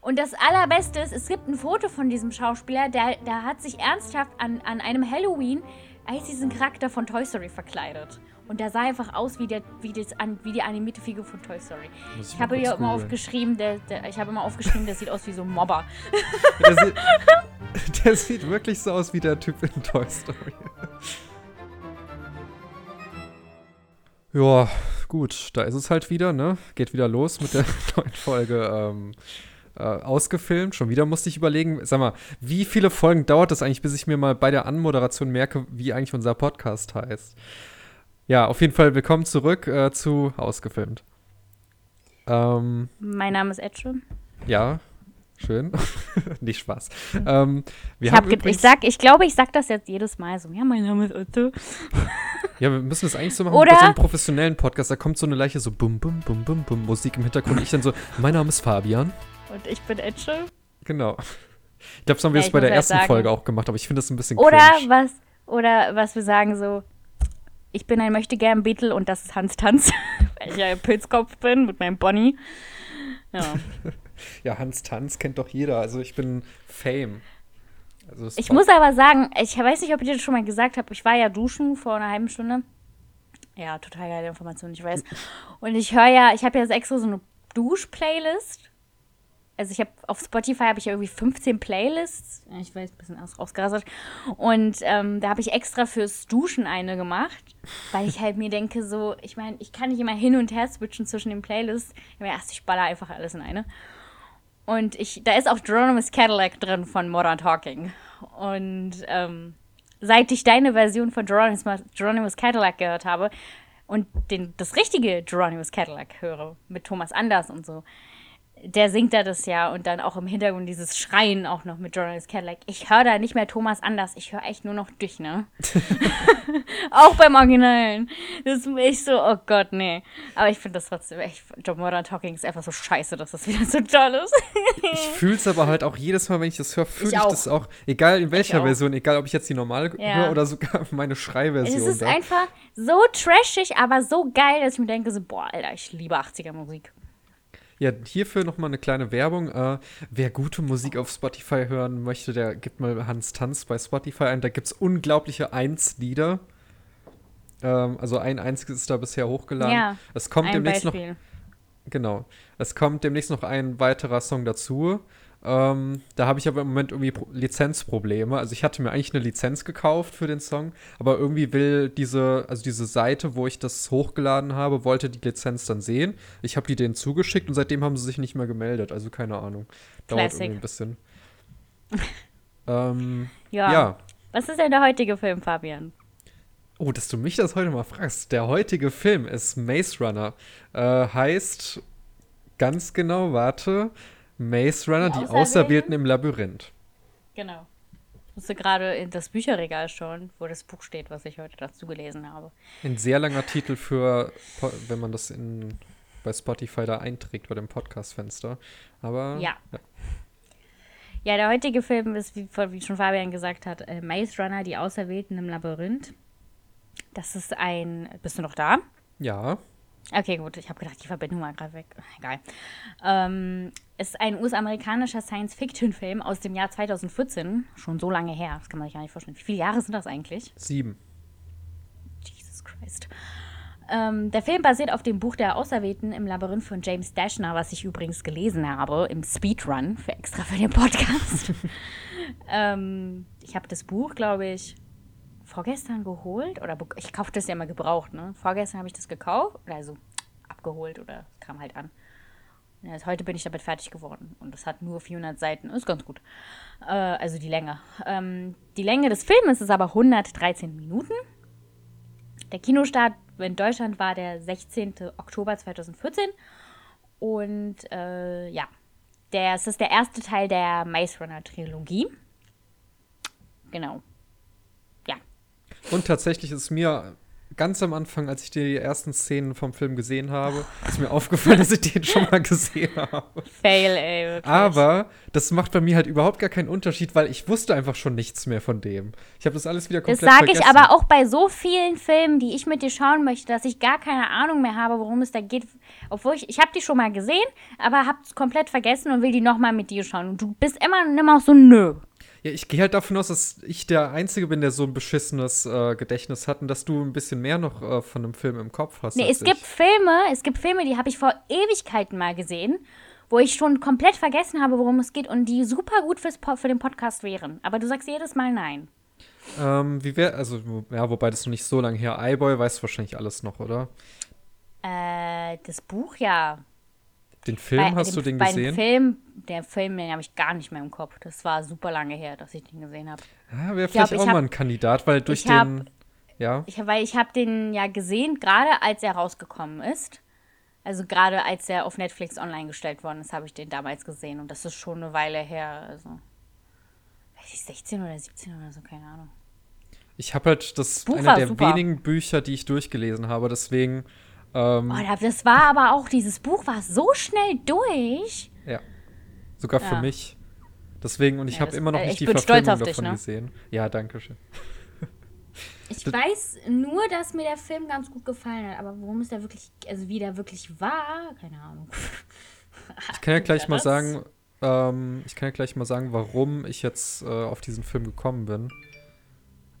Und das Allerbeste ist, es gibt ein Foto von diesem Schauspieler, der, der hat sich ernsthaft an, an einem Halloween als diesen Charakter von Toy Story verkleidet. Und der sah einfach aus wie, der, wie, das, wie die animierte Figur von Toy Story. Muss ich habe hier immer aufgeschrieben, der, der, ich habe immer aufgeschrieben, der sieht aus wie so ein Mobber. Der sieht, der sieht wirklich so aus wie der Typ in Toy Story. Ja, gut, da ist es halt wieder, ne? Geht wieder los mit der neuen Folge ähm, äh, ausgefilmt. Schon wieder musste ich überlegen, sag mal, wie viele Folgen dauert das eigentlich, bis ich mir mal bei der Anmoderation merke, wie eigentlich unser Podcast heißt? Ja, auf jeden Fall willkommen zurück äh, zu Ausgefilmt. Ähm, Mein Name ist Etche. ja, schön. Nicht Spaß. Ähm, wir Ich, haben hab ich, sag, ich glaube, ich sag das jetzt jedes Mal so. Ja, mein Name ist Etche. ja, wir müssen das eigentlich so machen Oder- bei so einem professionellen Podcast. Da kommt so eine leichte so bum, bum, bum, bum, bum Musik im Hintergrund. Und ich dann so, mein Name ist Fabian. Und ich bin Etche. Genau. Ich glaube, das haben wir Ja, ich bei der halt ersten sagen- Folge auch gemacht, aber ich finde das ein bisschen Oder cringe. was, oder was wir sagen so, ich bin ein möchtegern Beetle und das ist Hans Tanz, weil ich ja Pilzkopf bin mit meinem Bonnie. Ja. Ja, Hans Tanz kennt doch jeder. Also ich bin Fame. Also das Ich war- muss aber sagen, ich weiß nicht, ob ich dir das schon mal gesagt habe, ich war ja duschen vor einer halben Stunde. Ja, total geile Information, ich weiß. Und ich höre ja, ich habe ja jetzt extra so eine Dusch-Playlist. Also ich habe auf Spotify habe ich irgendwie 15 Playlists. Ich weiß, ein bisschen aus, ausgerastet. Und ähm, da habe ich extra fürs Duschen eine gemacht, weil ich halt mir denke, so, ich meine, ich kann nicht immer hin und her switchen zwischen den Playlists. Ich meine, erst ich baller einfach alles in eine. Und ich, da ist auch Geronimus Cadillac drin von Modern Talking. Und ähm, seit ich deine Version von Geronimus Cadillac gehört habe und den, das richtige Geronimus Cadillac höre, mit Thomas Anders und so, der singt da das ja und dann auch im Hintergrund dieses Schreien auch noch mit Geronimus Cadillac. Ich höre da nicht mehr Thomas Anders, ich höre echt nur noch dich, ne? auch beim Originalen. Das ist echt so, oh Gott, nee. Aber ich finde das trotzdem echt, Modern Talking ist einfach so scheiße, dass das wieder so toll ist. Ich fühle es aber halt auch jedes Mal, wenn ich das höre, fühle Ich ich, auch. das auch. Egal in welcher. Version, egal ob ich jetzt die normale Ja. höre oder sogar meine Schreiversion. Es ist da. einfach so trashig, aber so geil, dass ich mir denke, so, boah, Alter, ich liebe 80er Musik. Ja, hierfür nochmal eine kleine Werbung. Äh, wer gute Musik auf Spotify hören möchte, der gibt mal Hans Tanz bei Spotify ein. Da gibt es unglaubliche Eins-Lieder. Ähm, also ein einziges ist da bisher hochgeladen. Ja, es kommt demnächst noch Beispiel. Genau. Es kommt demnächst noch ein weiterer Song dazu. Ähm, da habe ich aber im Moment irgendwie Pro Lizenzprobleme. Also ich hatte mir eigentlich eine Lizenz gekauft für den Song, aber irgendwie will diese, also diese Seite, wo ich das hochgeladen habe, wollte die Lizenz dann sehen. Ich habe die denen zugeschickt und seitdem haben sie sich nicht mehr gemeldet. Also keine Ahnung. Dauert Classic. irgendwie ein bisschen. ähm, Ja. ja. Was ist denn der heutige Film, Fabian? Oh, dass du mich das heute mal fragst. Der heutige Film ist Maze Runner. Äh, heißt ganz genau, warte, Maze Runner, Die die, Auserwählten? Im Labyrinth. Genau. Ich musste gerade in das Bücherregal schauen, wo das Buch steht, was ich heute dazu gelesen habe. Ein sehr langer Titel für, wenn man das in, bei Spotify da einträgt, bei dem Podcast-Fenster. Aber Ja. Ja, der heutige Film ist, wie, wie schon Fabian gesagt hat, äh, Maze Runner, die Auserwählten im Labyrinth. Das ist ein. Bist du noch da? ja. Okay, gut. Ich habe gedacht, die Verbindung war gerade weg. Egal. Ähm, ist ein US-amerikanischer Science-Fiction-Film aus dem Jahr 2014. Schon so lange her. Das kann man sich gar nicht vorstellen. Wie viele Jahre sind das eigentlich? Sieben. Jesus Christ. Ähm, der Film basiert auf dem Buch der Auserwählten im Labyrinth von James Dashner, was ich übrigens gelesen habe im Speedrun für extra für den Podcast. ähm, ich habe das Buch, glaube ich, vorgestern geholt oder ich kaufe das ja immer gebraucht. Ne? Vorgestern habe ich das gekauft, oder also abgeholt oder kam halt an. Jetzt heute bin ich damit fertig geworden und das hat nur 400 Seiten. Ist ganz gut. Äh, also die Länge. Ähm, die Länge des Filmes ist aber 113 Minuten. Der Kinostart in Deutschland war der 16. Oktober 2014. Und äh, ja, der, es ist der erste Teil der Maze Runner Trilogie. Genau. Ja. Und tatsächlich ist mir ganz am Anfang, als ich die ersten Szenen vom Film gesehen habe, ist mir aufgefallen, dass ich den schon mal gesehen habe. Fail, ey. Wirklich. Aber das macht bei mir halt überhaupt gar keinen Unterschied, weil ich wusste einfach schon nichts mehr von dem. Ich habe das alles wieder Das komplett sage ich aber auch bei so vielen Filmen, die ich mit dir schauen möchte, dass ich gar keine Ahnung mehr habe, worum es da geht. Obwohl ich, ich habe die schon mal gesehen, aber habe es komplett vergessen und will die nochmal mit dir schauen. Und du bist immer und immer auch so, nö. Ja, ich gehe halt davon aus, dass ich der Einzige bin, der so ein beschissenes äh, Gedächtnis hat und dass du ein bisschen mehr noch äh, von einem Film im Kopf hast. Nee, es gibt ich. Filme, es gibt Filme, die habe ich vor Ewigkeiten mal gesehen, wo ich schon komplett vergessen habe, worum es geht und die super gut fürs, für den Podcast wären. Aber du sagst jedes Mal nein. Ähm, wie wäre, also, ja, wobei das noch nicht so lange her. iBoy weißt du wahrscheinlich alles noch, oder? Äh, das Buch ja. Den Film, Bei hast dem, du den bei gesehen? Dem Film, der Film, den habe ich gar nicht mehr im Kopf. Das war super lange her, dass ich den gesehen habe. Ja, wäre glaub, vielleicht ich auch hab- mal ein Kandidat, weil durch ich hab- den. Ja. Ich, weil ich habe den ja gesehen, gerade als er rausgekommen ist. Also gerade als er auf Netflix online gestellt worden ist, habe ich den damals gesehen. Und das ist schon eine Weile her. Also, weiß ich, 16 oder 17 oder so, keine Ahnung. Ich habe halt das Buch einer der super. wenigen Bücher, die ich durchgelesen habe, deswegen. Ähm, Oh, da- das war aber auch, dieses Buch war so schnell durch. Ja. Sogar für Ja. mich. Deswegen, und ich Ja, habe immer noch äh, nicht ich die bin stolz Verfilmung dich, davon ne? gesehen. Ja, danke schön. Ich Das- weiß nur, dass mir der Film ganz gut gefallen hat, aber worum es da wirklich, also wie der wirklich war, keine Ahnung. Ich kann ja gleich mal sagen, ähm, ich kann ja gleich mal sagen, warum ich jetzt äh, auf diesen Film gekommen bin.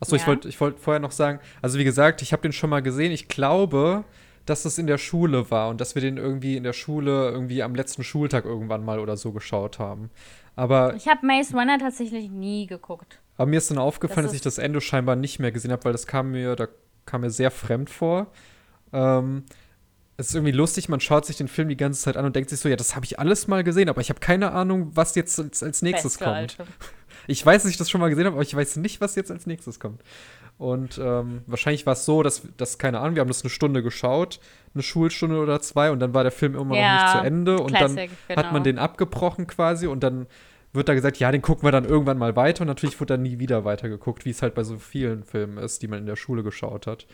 Achso, ich Ja. wollte ich wollt vorher noch sagen, also wie gesagt, ich habe den schon mal gesehen. Ich glaube, dass das in der Schule war und dass wir den irgendwie in der Schule irgendwie am letzten Schultag irgendwann mal oder so geschaut haben. Aber, Ich habe Maze Runner tatsächlich nie geguckt. aber mir ist dann aufgefallen, Das dass ich das Ende scheinbar nicht mehr gesehen habe, weil das kam mir, da kam mir sehr fremd vor. Ähm, es ist irgendwie lustig, man schaut sich den Film die ganze Zeit an und denkt sich so, ja, das habe ich alles mal gesehen, aber ich habe keine Ahnung, was jetzt als, als nächstes Beste, kommt. Alter. Ich weiß, dass ich das schon mal gesehen habe, aber ich weiß nicht, was jetzt als nächstes kommt. Und ähm, wahrscheinlich war es so, dass, dass, keine Ahnung, wir haben das eine Stunde geschaut, eine Schulstunde oder zwei, und dann war der Film immer noch Ja, nicht zu Ende. Und Classic, dann hat genau. man den abgebrochen quasi und dann wird da gesagt, ja, den gucken wir dann irgendwann mal weiter. Und natürlich wurde dann nie wieder weitergeguckt, wie es halt bei so vielen Filmen ist, die man in der Schule geschaut hat.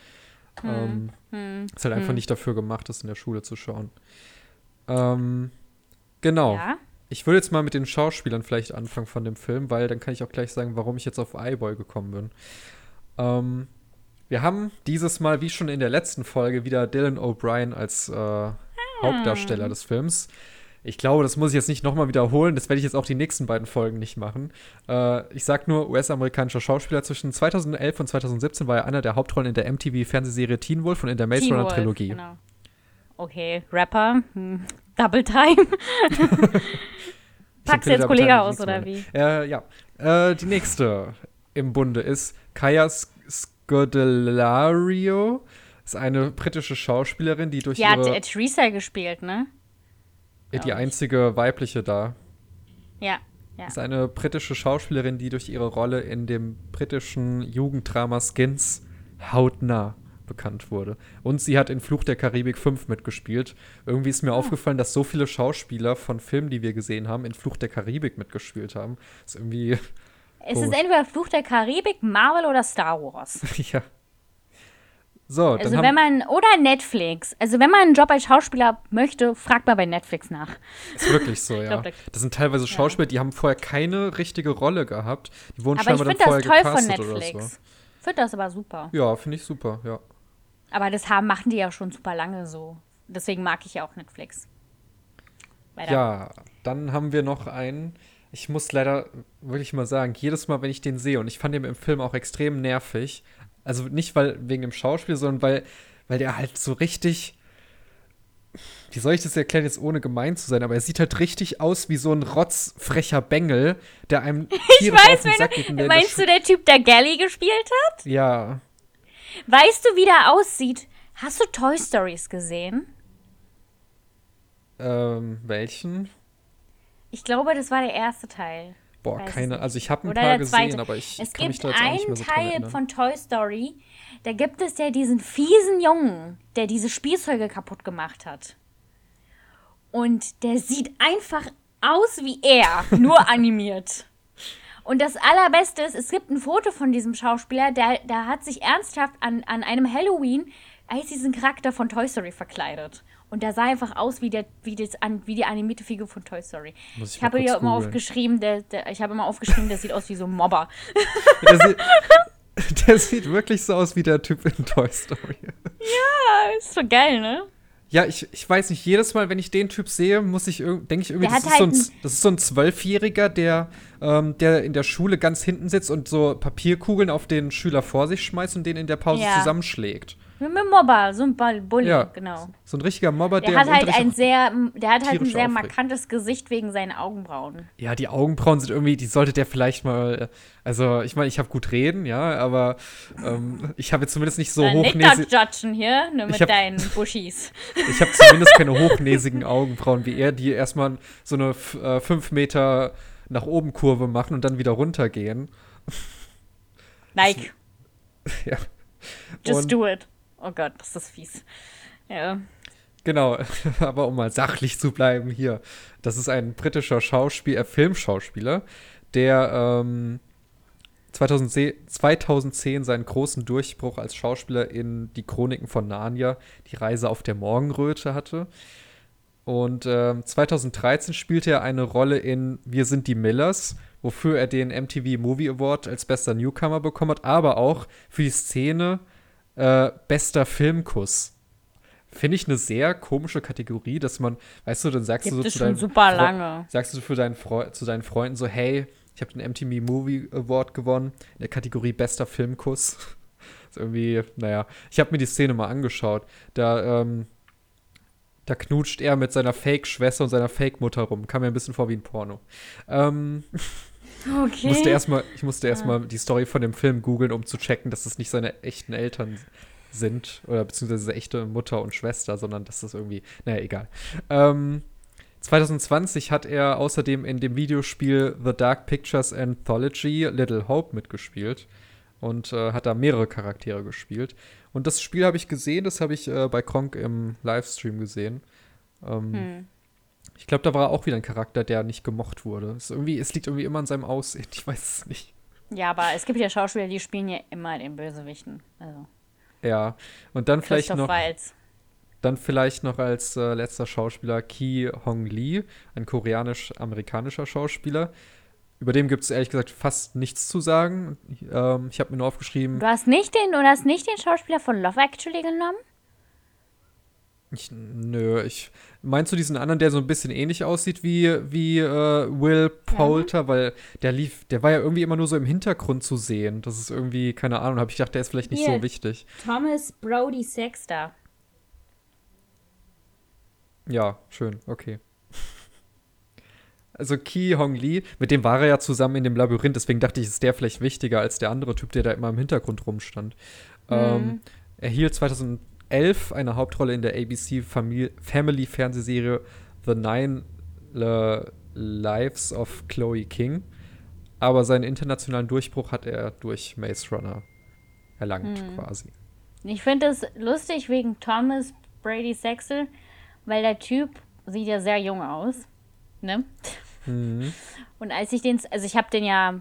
Hm, Ähm, Ist halt einfach nicht dafür gemacht, das in der Schule zu schauen. Ähm, genau. Ja. Ich würde jetzt mal mit den Schauspielern vielleicht anfangen von dem Film, weil dann kann ich auch gleich sagen, warum ich jetzt auf iBoy gekommen bin. Ähm, wir haben dieses Mal, wie schon in der letzten Folge, wieder Dylan O'Brien als äh, Hauptdarsteller des Films. Ich glaube, das muss ich jetzt nicht nochmal wiederholen. Das werde ich jetzt auch die nächsten beiden Folgen nicht machen. Äh, ich sag nur, US-amerikanischer Schauspieler. Zwischen 2011 und 2017 war er einer der Hauptrollen in der MTV-Fernsehserie Teen Wolf und in der Maze Teen Runner Wolf, Trilogie. Genau. Okay, Rapper, hm. Double Time. Packst du jetzt Kollege aus, oder wie? Äh, ja. Äh, die nächste im Bunde ist Kaya Scodelario. Ist eine britische Schauspielerin, die durch Die hat ihre äh, Teresa gespielt, ne? die einzige weibliche da. Ja. ja. Ist eine britische Schauspielerin, die durch ihre Rolle in dem britischen Jugenddrama Skins hautnah bekannt wurde. Und sie hat in Fluch der Karibik 5 mitgespielt. Irgendwie ist mir Ah. aufgefallen, dass so viele Schauspieler von Filmen, die wir gesehen haben, in Fluch der Karibik mitgespielt haben. ist irgendwie, Es ist entweder Fluch der Karibik, Marvel oder Star Wars. ja. So, Also wenn man, oder Netflix. Also wenn man einen Job als Schauspieler möchte, fragt mal bei Netflix nach. ist wirklich so, ja. glaub, das sind teilweise Schauspieler, die haben vorher keine richtige Rolle gehabt. Die wurden Aber ich scheinbar finde dann das toll von gecastet oder Netflix. so. Ich finde das aber super. Ja, finde ich super, ja. Aber das haben, machen die ja schon super lange so. Deswegen mag ich ja auch Netflix. Weiter. Ja, dann haben wir noch einen. Ich muss leider wirklich mal sagen, jedes Mal, wenn ich den sehe, und ich fand den im Film auch extrem nervig, also nicht weil wegen dem Schauspiel, sondern weil, weil der halt so richtig. Wie soll ich das erklären, jetzt ohne gemein zu sein, aber er sieht halt richtig aus wie so ein rotzfrecher Bengel, der einem Ich tierisch auf weiß, den Sack geht. der in der meinst du der Typ, der Galley gespielt hat? Ja. Weißt du, wie der aussieht? Hast du Toy Stories gesehen? Ähm, welchen? Ich glaube, das war der erste Teil. Boah, Weiß keine. Also ich habe ein Oder paar gesehen, zweite. aber ich es kann mich gibt da jetzt auch nicht einen mehr so Teil von Toy Story, da gibt es ja diesen fiesen Jungen, der diese Spielzeuge kaputt gemacht hat. Und der sieht einfach aus wie er, nur animiert. Und das Allerbeste ist, es gibt ein Foto von diesem Schauspieler, der, der hat sich ernsthaft an, an einem Halloween als diesen Charakter von Toy Story verkleidet. Und der sah einfach aus wie, der, wie, das, wie die animierte Figur von Toy Story. Muss ich Ich habe ja immer aufgeschrieben, der, der, ich habe immer aufgeschrieben, der sieht aus wie so ein Mobber. Der sieht, der sieht wirklich so aus wie der Typ in Toy Story. ist so geil, ne? Ja, ich, ich weiß nicht, jedes Mal, wenn ich den Typ sehe, muss ich denke ich irgendwie, das ist, so ein, halt das ist so ein Zwölfjähriger, der, ähm, der in der Schule ganz hinten sitzt und so Papierkugeln auf den Schüler vor sich schmeißt und den in der Pause Ja. zusammenschlägt. Mit einem Mobber, so ein Bully, Ja. genau. So ein richtiger Mobber, der, Der hat halt ein sehr, der hat halt ein sehr aufregt. markantes Gesicht wegen seinen Augenbrauen. Ja, die Augenbrauen sind irgendwie, die sollte der vielleicht mal, also ich meine, ich habe gut reden, ja, aber ähm, ich habe jetzt zumindest nicht so nicht hochnäsig, das Judgen hier, nur mit hab- deinen Buschis. ich habe zumindest keine hochnäsigen Augenbrauen wie er, die erstmal so eine f- äh, fünf Meter nach oben Kurve machen und dann wieder runtergehen. Nike, Ja. just Und- do it. Oh Gott, das ist fies. Ja. Genau, aber um mal sachlich zu bleiben hier, das ist ein britischer Schauspiel, äh, Filmschauspieler, der ähm, 2010, 2010 seinen großen Durchbruch als Schauspieler in Die Chroniken von Narnia, die Reise auf der Morgenröte hatte. Und ähm, 2013 spielte er eine Rolle in Wir sind die Millers, wofür er den MTV Movie Award als bester Newcomer bekommen hat, aber auch für die Szene äh, bester Filmkuss. Finde ich eine sehr komische Kategorie, dass man, weißt du, dann sagst Gibt du so zu deinen super lange. sagst du für deinen Freu zu deinen Freunden so, hey, ich habe den MTV Movie Award gewonnen in der Kategorie bester Filmkuss. ist irgendwie, naja, ich habe mir die Szene mal angeschaut. Da, ähm, da knutscht er mit seiner Fake-Schwester und seiner Fake-Mutter rum. Kam mir ein bisschen vor wie ein Porno. Ähm, Okay. musste erst mal, ich musste erstmal die Story von dem Film googeln, um zu checken, dass das nicht seine echten Eltern sind. Oder beziehungsweise echte Mutter und Schwester, sondern dass das irgendwie, naja, egal. Ähm, 2020 hat er außerdem in dem Videospiel The Dark Pictures Anthology Little Hope mitgespielt und äh, hat da mehrere Charaktere gespielt. Und das Spiel habe ich gesehen, das habe ich äh, bei Kronk im Livestream gesehen. Ähm, Hm. Ich glaube, da war auch wieder ein Charakter, der nicht gemocht wurde. Es, irgendwie, es liegt irgendwie immer an seinem Aussehen. Ich weiß es nicht. Ja, aber es gibt ja Schauspieler, die spielen ja immer den Bösewichten. Also, Ja. Und dann vielleicht noch, Waltz. dann vielleicht noch als äh, letzter Schauspieler Ki Hong Lee, ein koreanisch-amerikanischer Schauspieler. Über den gibt es ehrlich gesagt fast nichts zu sagen. Ähm, ich habe mir nur aufgeschrieben, Du hast nicht den, du hast nicht den Schauspieler von Love Actually genommen? Ich, nö, ich meinst du diesen anderen, der so ein bisschen ähnlich aussieht wie, wie äh, Will Poulter, weil der lief, der war ja irgendwie immer nur so im Hintergrund zu sehen. Das ist irgendwie, keine Ahnung, habe ich gedacht, der ist vielleicht nicht Hier. so wichtig. Thomas Brody Sexter. Ja, schön, okay. Also Ki Hong Lee, mit dem war er ja zusammen in dem Labyrinth, deswegen dachte ich, ist der vielleicht wichtiger als der andere Typ, der da immer im Hintergrund rumstand. Ähm, er hielt 2011 eine Hauptrolle in der ABC Famili Family Fernsehserie The Nine Le Lives of Chloe King. Aber seinen internationalen Durchbruch hat er durch Maze Runner erlangt, quasi. Ich finde es lustig wegen Thomas Brady Sexter, weil der Typ sieht ja sehr jung aus. Ne? Mhm. Und als ich den, also ich habe den ja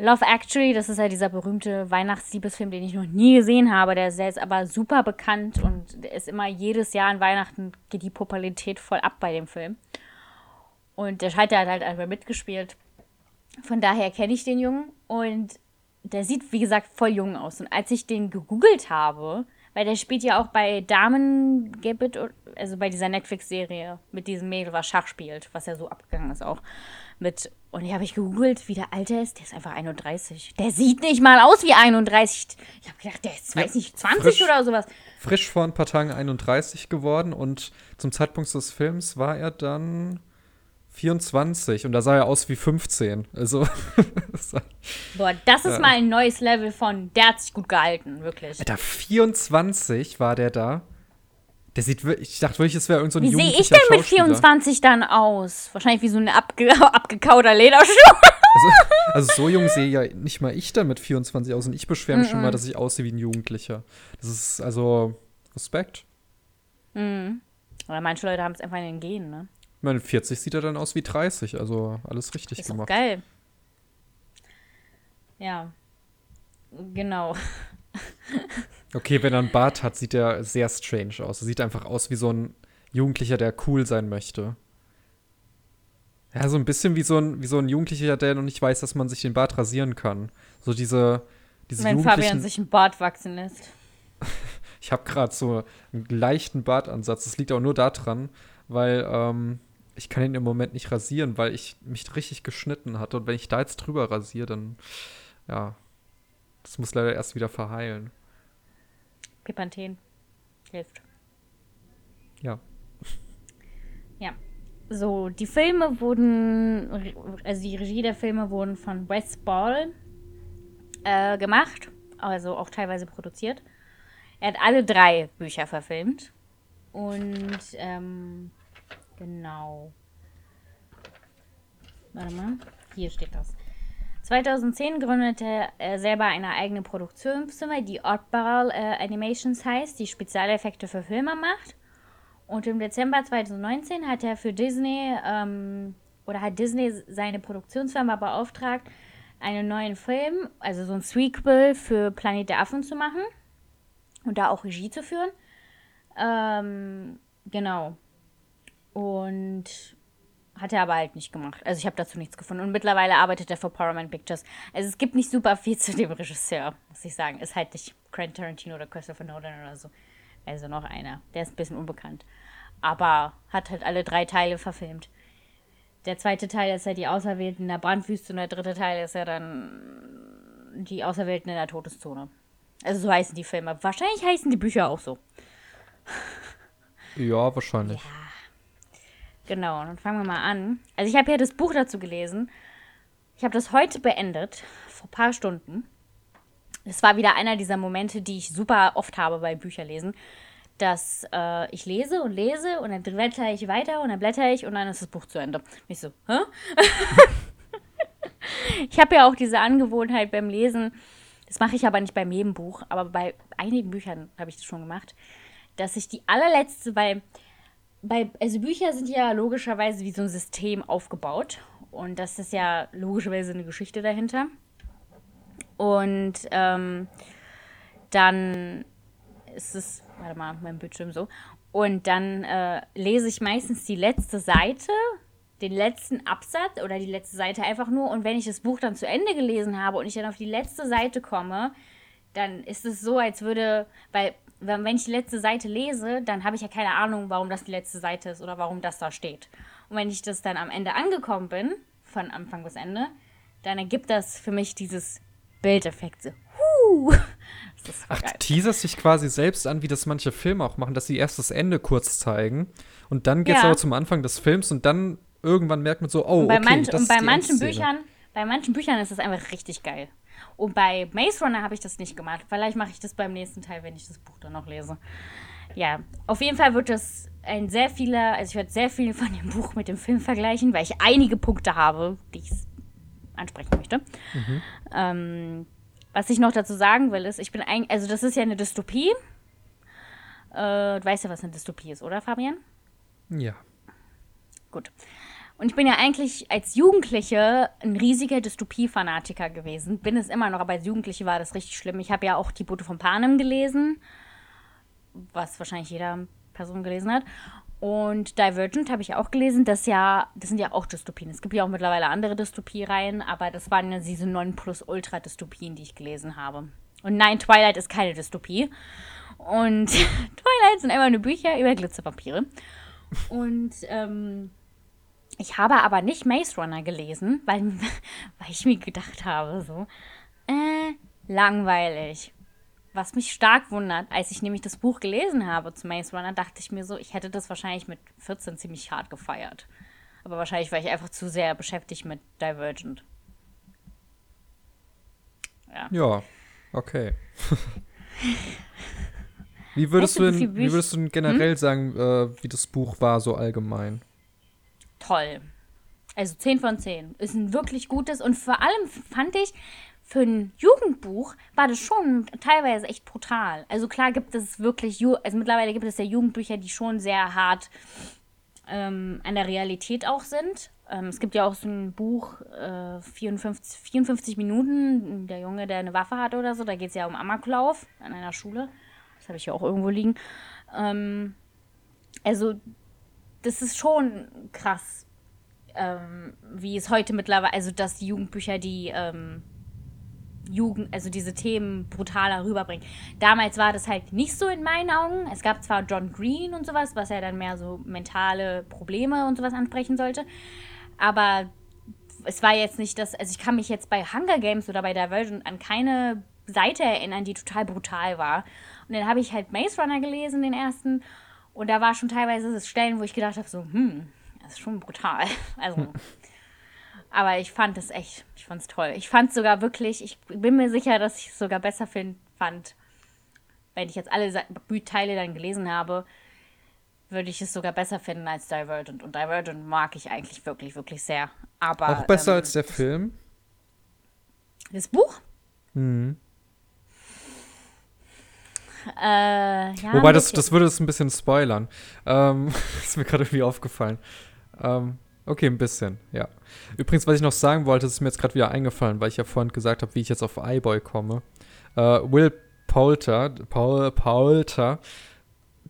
Love Actually, das ist ja dieser berühmte Weihnachtsliebesfilm, den ich noch nie gesehen habe. Der ist, ist aber super bekannt und ist immer jedes Jahr an Weihnachten geht die Popularität voll ab bei dem Film. Und der Schalter hat halt einfach mitgespielt. Von daher kenne ich den Jungen und der sieht, wie gesagt, voll jung aus. Und als ich den gegoogelt habe, weil der spielt ja auch bei Damen Gebet, also bei dieser Netflix-Serie mit diesem Mädel, was Schach spielt, was ja so abgegangen ist auch. Mit, und hier habe ich gegoogelt, wie der Alter ist. Der ist einfach 31. Der sieht nicht mal aus wie 31. Ich habe gedacht, der ist, weiß nicht, 20 frisch. oder sowas. frisch vor ein paar Tagen 31 geworden und zum Zeitpunkt des Films war er dann 24 und da sah er aus wie 15. Also, Boah, das ist Ja. mal ein neues Level von, der hat sich gut gehalten, wirklich. Alter, 24 war der da. Der sieht wirklich, ich dachte wirklich, es wäre irgend so ein Wie sehe ich jugendlicher denn mit Schauspieler. 24 dann aus? Wahrscheinlich wie so ein abge abgekauter Lederschuh. Also, also so jung sehe ja nicht mal ich dann mit 24 aus und ich beschwere mich schon mal, dass ich aussehe wie ein Jugendlicher. Das ist also Respekt. Oder manche Leute haben es einfach in den Genen, ne? Ich meine, 40 sieht er dann aus wie 30, also alles richtig Ist gemacht. geil. Ja. Genau. Okay, wenn er einen Bart hat, sieht er sehr strange aus. Er sieht einfach aus wie so ein Jugendlicher, der cool sein möchte. Ja, so ein bisschen wie so ein, wie so ein Jugendlicher, der noch nicht weiß, dass man sich den Bart rasieren kann. So diese, diese Wenn Fabian sich einen Bart wachsen lässt. ich habe gerade so einen leichten Bartansatz. Das liegt auch nur daran, weil ähm, ich kann ihn im Moment nicht rasieren, weil ich mich richtig geschnitten hatte. Und wenn ich da jetzt drüber rasiere, dann, ja, das muss leider erst wieder verheilen. Pepanthen hilft. Ja. Ja. So, die Filme wurden, also die Regie der Filme wurden von Wes Ball äh, gemacht, also auch teilweise produziert. Er hat alle drei Bücher verfilmt. Und, ähm, genau. Warte mal, hier steht das. 2010 gründete er selber eine eigene Produktionsfirma, die Oddball äh, Animations heißt, die Spezialeffekte für Filme macht. Und im Dezember 2019 hat er für Disney ähm, oder hat Disney seine Produktionsfirma beauftragt, einen neuen Film, also so ein Sequel für Planet der Affen zu machen und da auch Regie zu führen. Ähm, genau. Und hat er aber halt nicht gemacht. Also ich habe dazu nichts gefunden. Und mittlerweile arbeitet er für Paramount Pictures. Also es gibt nicht super viel zu dem Regisseur, muss ich sagen. Ist halt nicht Quentin Tarantino oder Christopher Nolan oder so. Also noch einer. Der ist ein bisschen unbekannt. Aber hat halt alle drei Teile verfilmt. Der zweite Teil ist ja die Auserwählten in der Brandwüste und der dritte Teil ist ja dann die Auserwählten in der Todeszone. Also so heißen die Filme. Wahrscheinlich heißen die Bücher auch so. Ja, wahrscheinlich. Ja. Genau, dann fangen wir mal an. Also ich habe ja das Buch dazu gelesen. Ich habe das heute beendet, vor ein paar Stunden. Es war wieder einer dieser Momente, die ich super oft habe bei Bücherlesen, dass äh, ich lese und lese und dann blätter ich weiter und dann blätter ich und dann ist das Buch zu Ende. Und ich so, hä? ich habe ja auch diese Angewohnheit beim Lesen, das mache ich aber nicht beim jedem Buch, aber bei einigen Büchern habe ich das schon gemacht, dass ich die allerletzte, weil bei, also Bücher sind ja logischerweise wie so ein System aufgebaut. Und das ist ja logischerweise eine Geschichte dahinter. Und ähm, dann ist es, warte mal, mein Bildschirm so. Und dann äh, lese ich meistens die letzte Seite, den letzten Absatz oder die letzte Seite einfach nur. Und wenn ich das Buch dann zu Ende gelesen habe und ich dann auf die letzte Seite komme, dann ist es so, als würde, weil wenn ich die letzte Seite lese, dann habe ich ja keine Ahnung, warum das die letzte Seite ist oder warum das da steht. Und wenn ich das dann am Ende angekommen bin, von Anfang bis Ende, dann ergibt das für mich dieses Bildeffekt. So, huh, Ach, geil. teaserst dich quasi selbst an, wie das manche Filme auch machen, dass sie erst das Ende kurz zeigen und dann geht es ja. aber zum Anfang des Films und dann irgendwann merkt man so, oh, und bei okay, manch, das Und bei manchen Büchern, bei manchen Büchern ist das einfach richtig geil. Und bei Maze Runner habe ich das nicht gemacht. Vielleicht mache ich das beim nächsten Teil, wenn ich das Buch dann noch lese. Ja, auf jeden Fall wird das ein sehr vieler, also ich werde sehr viel von dem Buch mit dem Film vergleichen, weil ich einige Punkte habe, die ich ansprechen möchte. Mhm. Ähm, was ich noch dazu sagen will, ist, ich bin eigentlich, also das ist ja eine Dystopie. Äh, du weißt ja, was eine Dystopie ist, oder Fabian? Ja. Gut. Und ich bin ja eigentlich als Jugendliche ein riesiger Dystopie-Fanatiker gewesen. Bin es immer noch, aber als Jugendliche war das richtig schlimm. Ich habe ja auch die Boote von Panem gelesen, was wahrscheinlich jeder Person gelesen hat. Und Divergent habe ich auch gelesen. Das ja, das sind ja auch Dystopien. Es gibt ja auch mittlerweile andere Dystopie-Reihen, aber das waren ja diese 9 plus Ultra-Dystopien, die ich gelesen habe. Und nein, Twilight ist keine Dystopie. Und Twilight sind einfach nur Bücher über Glitzervampire. Und ähm, ich habe aber nicht Maze Runner gelesen, weil, weil ich mir gedacht habe, so, äh, langweilig. Was mich stark wundert, als ich nämlich das Buch gelesen habe zu Maze Runner, dachte ich mir so, ich hätte das wahrscheinlich mit 14 ziemlich hart gefeiert. Aber wahrscheinlich war ich einfach zu sehr beschäftigt mit Divergent. Ja, ja okay. wie, würdest weißt du denn, wie würdest du denn generell hm? sagen, äh, wie das Buch war, so allgemein? Toll. Also 10 von 10. Ist ein wirklich gutes und vor allem fand ich, für ein Jugendbuch war das schon teilweise echt brutal. Also klar gibt es wirklich, also mittlerweile gibt es ja Jugendbücher, die schon sehr hart ähm, an der Realität auch sind. Ähm, es gibt ja auch so ein Buch, äh, 54, 54 Minuten, der Junge, der eine Waffe hat oder so. Da geht es ja um Amoklauf an einer Schule. Das habe ich ja auch irgendwo liegen. Ähm, also, das ist schon krass, ähm, wie es heute mittlerweile, also dass Jugendbücher die ähm, Jugend, also diese Themen brutaler rüberbringen. Damals war das halt nicht so in meinen Augen. Es gab zwar John Green und sowas, was ja dann mehr so mentale Probleme und sowas ansprechen sollte, aber es war jetzt nicht das, also ich kann mich jetzt bei Hunger Games oder bei Divergent an keine Seite erinnern, die total brutal war. Und dann habe ich halt Maze Runner gelesen, den ersten, und da war schon teilweise Stellen, wo ich gedacht habe, so, hm, das ist schon brutal. Also, aber ich fand es echt, ich fand es toll. Ich fand es sogar wirklich, ich bin mir sicher, dass ich es sogar besser find, fand, wenn ich jetzt alle Teile dann gelesen habe, würde ich es sogar besser finden als Divergent. Und Divergent mag ich eigentlich wirklich, wirklich sehr. Aber, Auch besser ähm, als der Film? Das Buch? Mhm. Äh, ja, Wobei, das, das würde es ein bisschen spoilern. Ähm, ist mir gerade irgendwie aufgefallen. Ähm, okay, ein bisschen, ja. Übrigens, was ich noch sagen wollte, ist mir jetzt gerade wieder eingefallen, weil ich ja vorhin gesagt habe, wie ich jetzt auf iBoy komme. Äh, Will Poulter, Paul Poulter,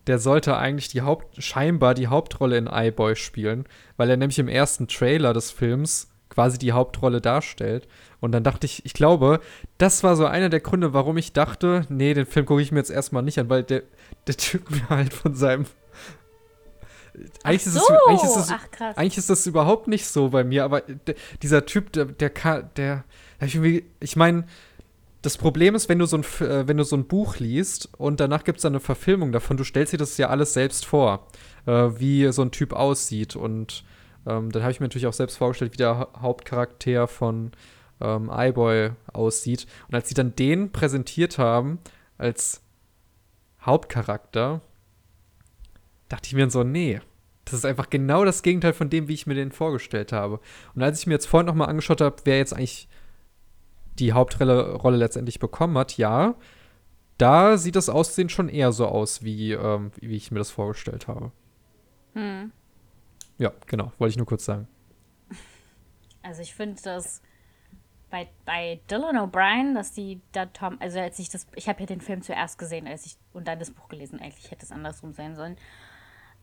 der sollte eigentlich die Haupt, scheinbar die Hauptrolle in iBoy spielen, weil er nämlich im ersten Trailer des Films quasi die Hauptrolle darstellt. Und dann dachte ich, ich glaube, das war so einer der Gründe, warum ich dachte, nee, den Film gucke ich mir jetzt erstmal nicht an, weil der, der Typ mir halt von seinem eigentlich, so. ist das, eigentlich, ist das, Ach, eigentlich ist das überhaupt nicht so bei mir, aber dieser Typ, der, der, der ich, meine, das Problem ist, wenn du so ein, äh, wenn du so ein Buch liest und danach gibt es eine Verfilmung davon, du stellst dir das ja alles selbst vor, äh, wie so ein Typ aussieht. Und ähm, dann habe ich mir natürlich auch selbst vorgestellt, wie der ha Hauptcharakter von ähm, iBoy aussieht. Und als sie dann den präsentiert haben als Hauptcharakter, dachte ich mir so, nee, das ist einfach genau das Gegenteil von dem, wie ich mir den vorgestellt habe. Und als ich mir jetzt vorhin noch mal angeschaut habe, wer jetzt eigentlich die Hauptrolle Rolle letztendlich bekommen hat, ja, da sieht das Aussehen schon eher so aus, wie, ähm, wie ich mir das vorgestellt habe. Hm. Ja, genau, wollte ich nur kurz sagen. Also ich finde das bei, bei Dylan O'Brien, dass die da Tom, also als ich das, ich habe ja den Film zuerst gesehen, als ich und dann das Buch gelesen, eigentlich hätte es andersrum sein sollen.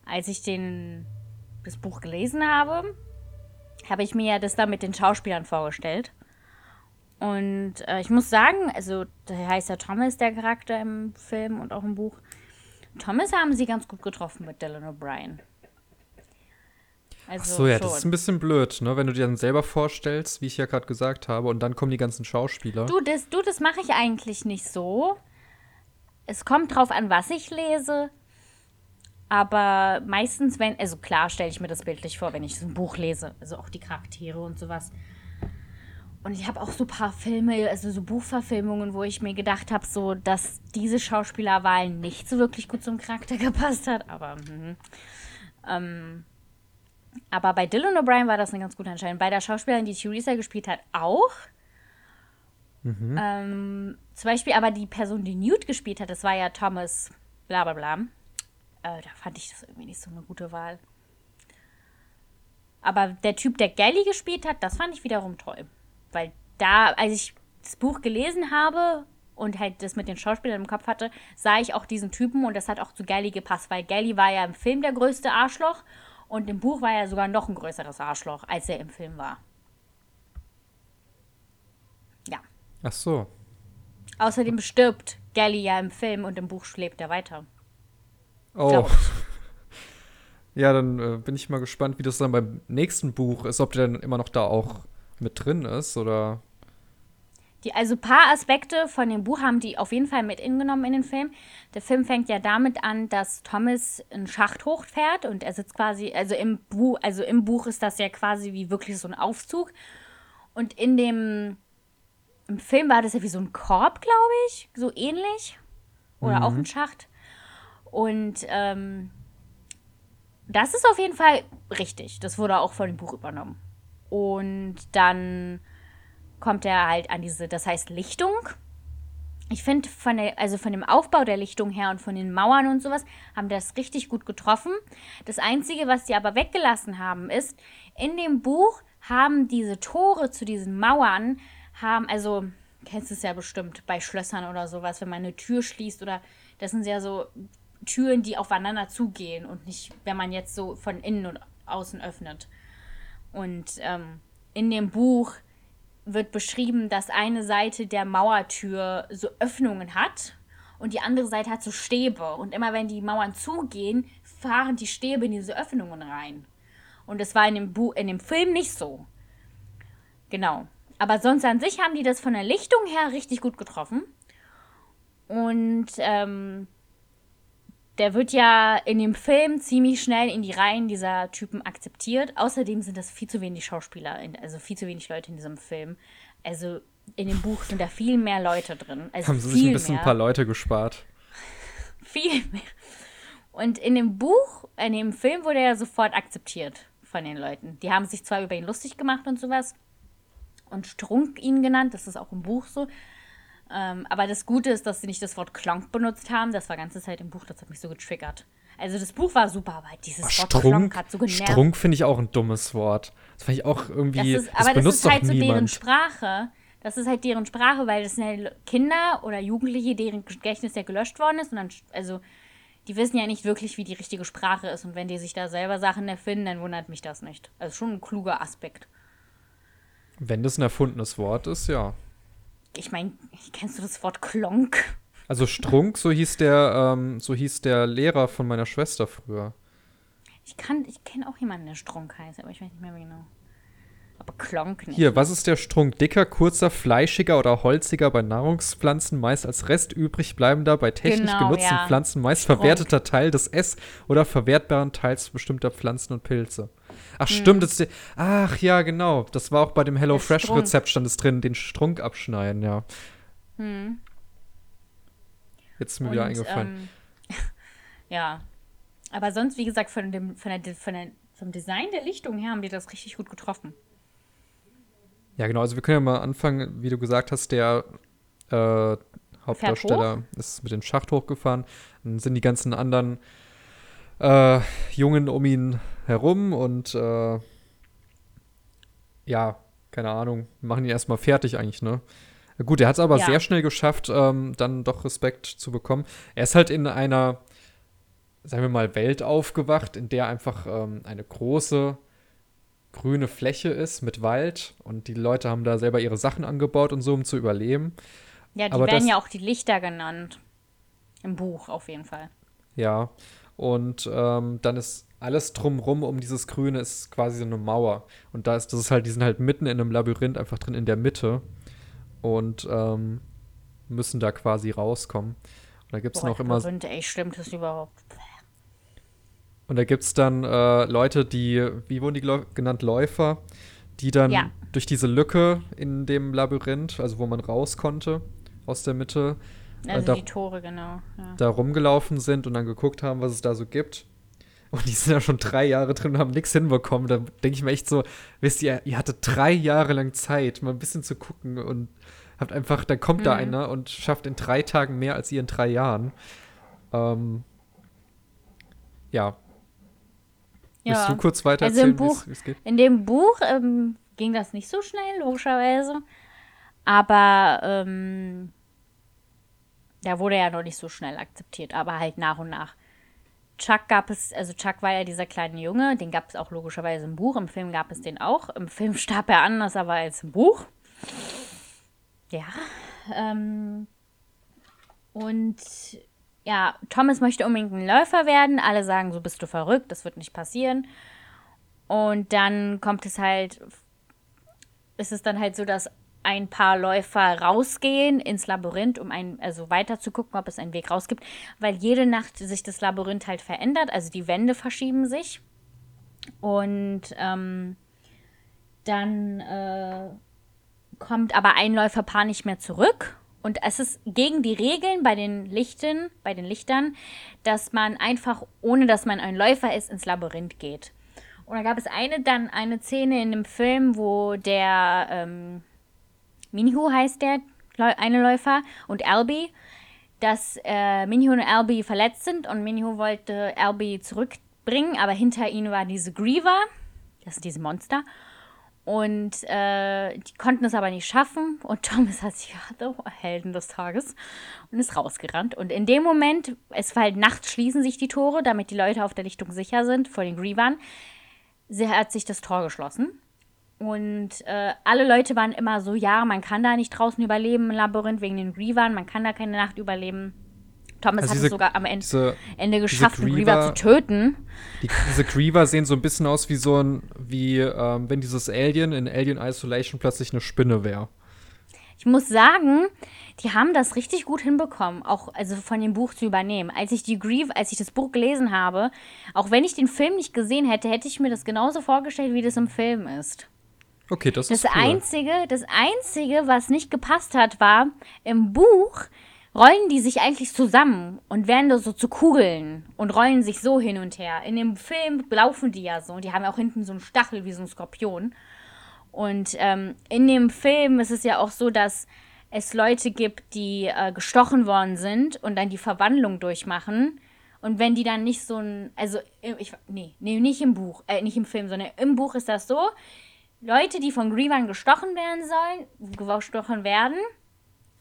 Als ich den das Buch gelesen habe, habe ich mir ja das da mit den Schauspielern vorgestellt. Und äh, ich muss sagen, also der heißt ja Thomas, der Charakter im Film und auch im Buch. Thomas haben sie ganz gut getroffen mit Dylan O'Brien. Also Ach so, ja, schon. das ist ein bisschen blöd, ne? Wenn du dir dann selber vorstellst, wie ich ja gerade gesagt habe, und dann kommen die ganzen Schauspieler. Du, das, du, das mache ich eigentlich nicht so. Es kommt drauf an, was ich lese. Aber meistens, wenn, also klar stelle ich mir das bildlich vor, wenn ich so ein Buch lese, also auch die Charaktere und sowas. Und ich habe auch so ein paar Filme, also so Buchverfilmungen, wo ich mir gedacht habe, so, dass diese Schauspielerwahl nicht so wirklich gut zum Charakter gepasst hat. Aber, mh. ähm, aber bei Dylan O'Brien war das eine ganz gute Entscheidung. Bei der Schauspielerin, die Theresa gespielt hat, auch. Mhm. Ähm, zum Beispiel aber die Person, die Newt gespielt hat, das war ja Thomas, bla bla bla. Äh, da fand ich das irgendwie nicht so eine gute Wahl. Aber der Typ, der Gally gespielt hat, das fand ich wiederum toll. Weil da, als ich das Buch gelesen habe und halt das mit den Schauspielern im Kopf hatte, sah ich auch diesen Typen und das hat auch zu Gally gepasst, weil Gally war ja im Film der größte Arschloch und im Buch war er sogar noch ein größeres Arschloch, als er im Film war. Ja. Ach so. Außerdem stirbt Gally ja im Film und im Buch schläft er weiter. Oh. Ja, dann äh, bin ich mal gespannt, wie das dann beim nächsten Buch ist, ob der dann immer noch da auch mit drin ist oder. Die, also ein paar Aspekte von dem Buch haben die auf jeden Fall mit ingenommen in den Film. Der Film fängt ja damit an, dass Thomas einen Schacht hochfährt und er sitzt quasi, also im Buch, also im Buch ist das ja quasi wie wirklich so ein Aufzug. Und in dem im Film war das ja wie so ein Korb, glaube ich, so ähnlich. Oder mhm. auch ein Schacht. Und ähm, das ist auf jeden Fall richtig. Das wurde auch von dem Buch übernommen. Und dann kommt er halt an diese, das heißt Lichtung. ich finde, von, also von dem Aufbau der Lichtung her und von den Mauern und sowas, haben das richtig gut getroffen. Das Einzige, was sie aber weggelassen haben, ist, in dem Buch haben diese Tore zu diesen Mauern, haben, also, kennst du es ja bestimmt bei Schlössern oder sowas, wenn man eine Tür schließt oder, das sind ja so Türen, die aufeinander zugehen und nicht, wenn man jetzt so von innen und außen öffnet. Und ähm, in dem Buch wird beschrieben, dass eine Seite der Mauertür so Öffnungen hat und die andere Seite hat so Stäbe. Und immer wenn die Mauern zugehen, fahren die Stäbe in diese Öffnungen rein. Und das war in dem, Bu in dem Film nicht so. Genau. Aber sonst an sich haben die das von der Lichtung her richtig gut getroffen. Und ähm, der wird ja in dem Film ziemlich schnell in die Reihen dieser Typen akzeptiert. Außerdem sind das viel zu wenig Schauspieler, also viel zu wenig Leute in diesem Film. Also in dem Buch sind da viel mehr Leute drin. Also Haben sie sich ein bisschen mehr. ein paar Leute gespart. viel mehr. Und in dem Buch, in dem Film wurde er sofort akzeptiert von den Leuten. Die haben sich zwar über ihn lustig gemacht und sowas und Strunk ihn genannt, das ist auch im Buch so. Ähm, aber das Gute ist, dass sie nicht das Wort Klonk benutzt haben. Das war ganze Zeit im Buch, das hat mich so getriggert. Also das Buch war super, aber dieses oh, Wort Strunk, Klonk hat so genervt. Strunk finde ich auch ein dummes Wort. Das finde ich auch irgendwie. Das ist, das aber das ist halt so niemand. deren Sprache. Das ist halt deren Sprache, weil das sind halt Kinder oder Jugendliche, deren Gedächtnis ja gelöscht worden ist. Und dann, also, die wissen ja nicht wirklich, wie die richtige Sprache ist. Und wenn die sich da selber Sachen erfinden, dann wundert mich das nicht. Also schon ein kluger Aspekt. Wenn das ein erfundenes Wort ist, ja ich meine, kennst du das Wort Klonk? Also Strunk, so hieß der, ähm, so hieß der Lehrer von meiner Schwester früher. Ich kann, ich kenne auch jemanden, der Strunk heißt, aber ich weiß nicht mehr genau. Aber Klonk nicht. Hier, was ist der Strunk? Dicker, kurzer, fleischiger oder holziger bei Nahrungspflanzen, meist als Rest übrig bleibender, bei technisch genau, genutzten ja. Pflanzen, meist Strunk. verwerteter Teil des Ess- oder verwertbaren Teils bestimmter Pflanzen und Pilze. Ach, hm. stimmt. Das, ach, ja, genau. Das war auch bei dem HelloFresh-Rezept stand es drin, den Strunk abschneiden, ja. Hm. Jetzt ist mir Und, wieder eingefallen. Ähm, ja. Aber sonst, wie gesagt, von dem, von der, von der, vom Design der Lichtung her haben die das richtig gut getroffen. Ja, genau. Also wir können ja mal anfangen, wie du gesagt hast, der äh, Hauptdarsteller ist mit dem Schacht hochgefahren. Dann sind die ganzen anderen äh, Jungen um ihn herum und äh, ja, keine Ahnung, machen ihn erstmal fertig eigentlich, ne? Gut, er hat es aber ja. sehr schnell geschafft, ähm, dann doch Respekt zu bekommen. Er ist halt in einer, sagen wir mal, Welt aufgewacht, in der einfach ähm, eine große grüne Fläche ist mit Wald und die Leute haben da selber ihre Sachen angebaut und so, um zu überleben. Ja, die aber werden das, ja auch die Lichter genannt. Im Buch auf jeden Fall. Ja, und ähm, dann ist alles drumrum um dieses Grüne ist quasi so eine Mauer. Und da ist das ist halt, die sind halt mitten in einem Labyrinth, einfach drin in der Mitte. Und ähm, müssen da quasi rauskommen. Und da gibt es noch immer. Labyrinth, ey, stimmt das überhaupt? Und da gibt es dann äh, Leute, die, wie wurden die genannt, Läufer, die dann ja. durch diese Lücke in dem Labyrinth, also wo man raus konnte aus der Mitte, also da, die Tore, genau. Ja. Da rumgelaufen sind und dann geguckt haben, was es da so gibt. Und die sind ja schon drei Jahre drin und haben nichts hinbekommen. Da denke ich mir echt so, wisst ihr, ihr hattet drei Jahre lang Zeit, mal ein bisschen zu gucken und habt einfach, dann kommt mhm. da einer und schafft in drei Tagen mehr als ihr in drei Jahren. Ähm, ja. Ja. Willst du kurz weiter also erzählen, wie es geht? In dem Buch ähm, ging das nicht so schnell, logischerweise. Aber ähm, der wurde ja noch nicht so schnell akzeptiert, aber halt nach und nach. Chuck gab es, also Chuck war ja dieser kleine Junge, den gab es auch logischerweise im Buch. Im Film gab es den auch. Im Film starb er anders, aber als im Buch. Ja. Ähm, und ja, Thomas möchte unbedingt ein Läufer werden. Alle sagen, so bist du verrückt, das wird nicht passieren. Und dann kommt es halt, ist es dann halt so, dass ein paar Läufer rausgehen ins Labyrinth, um ein, also weiter zu gucken, ob es einen Weg raus gibt, weil jede Nacht sich das Labyrinth halt verändert, also die Wände verschieben sich. Und ähm, dann äh, kommt aber ein Läuferpaar nicht mehr zurück. Und es ist gegen die Regeln bei den Lichten, bei den Lichtern, dass man einfach, ohne dass man ein Läufer ist, ins Labyrinth geht. Und da gab es eine dann eine Szene in dem Film, wo der ähm, Minhu heißt der, eine Läufer, und Albi, dass äh, Minho und Albi verletzt sind und Minho wollte Albi zurückbringen, aber hinter ihnen war diese Griever, das sind diese Monster. Und äh, die konnten es aber nicht schaffen. Und Thomas hat sich ja, Helden des Tages und ist rausgerannt. Und in dem Moment, es war halt nachts, schließen sich die Tore, damit die Leute auf der Lichtung sicher sind vor den Grievern. Sie hat sich das Tor geschlossen. Und äh, alle Leute waren immer so, ja, man kann da nicht draußen überleben im Labyrinth wegen den Grievern, man kann da keine Nacht überleben. Thomas also hat diese, es sogar am Ende, diese, Ende geschafft, einen Griever zu töten. Die, diese Griever sehen so ein bisschen aus wie so ein, wie ähm, wenn dieses Alien in Alien Isolation plötzlich eine Spinne wäre. Ich muss sagen, die haben das richtig gut hinbekommen, auch also von dem Buch zu übernehmen. Als ich die Grieve, als ich das Buch gelesen habe, auch wenn ich den Film nicht gesehen hätte, hätte ich mir das genauso vorgestellt, wie das im Film ist. Okay, das, das ist cool. einzige, das einzige, was nicht gepasst hat, war im Buch rollen die sich eigentlich zusammen und werden da so zu Kugeln und rollen sich so hin und her. In dem Film laufen die ja so. Die haben ja auch hinten so einen Stachel wie so ein Skorpion. Und ähm, in dem Film ist es ja auch so, dass es Leute gibt, die äh, gestochen worden sind und dann die Verwandlung durchmachen. Und wenn die dann nicht so ein, also ich, nee, nee, nicht im Buch, äh, nicht im Film, sondern im Buch ist das so, Leute, die von Grievern gestochen werden sollen, gestochen werden,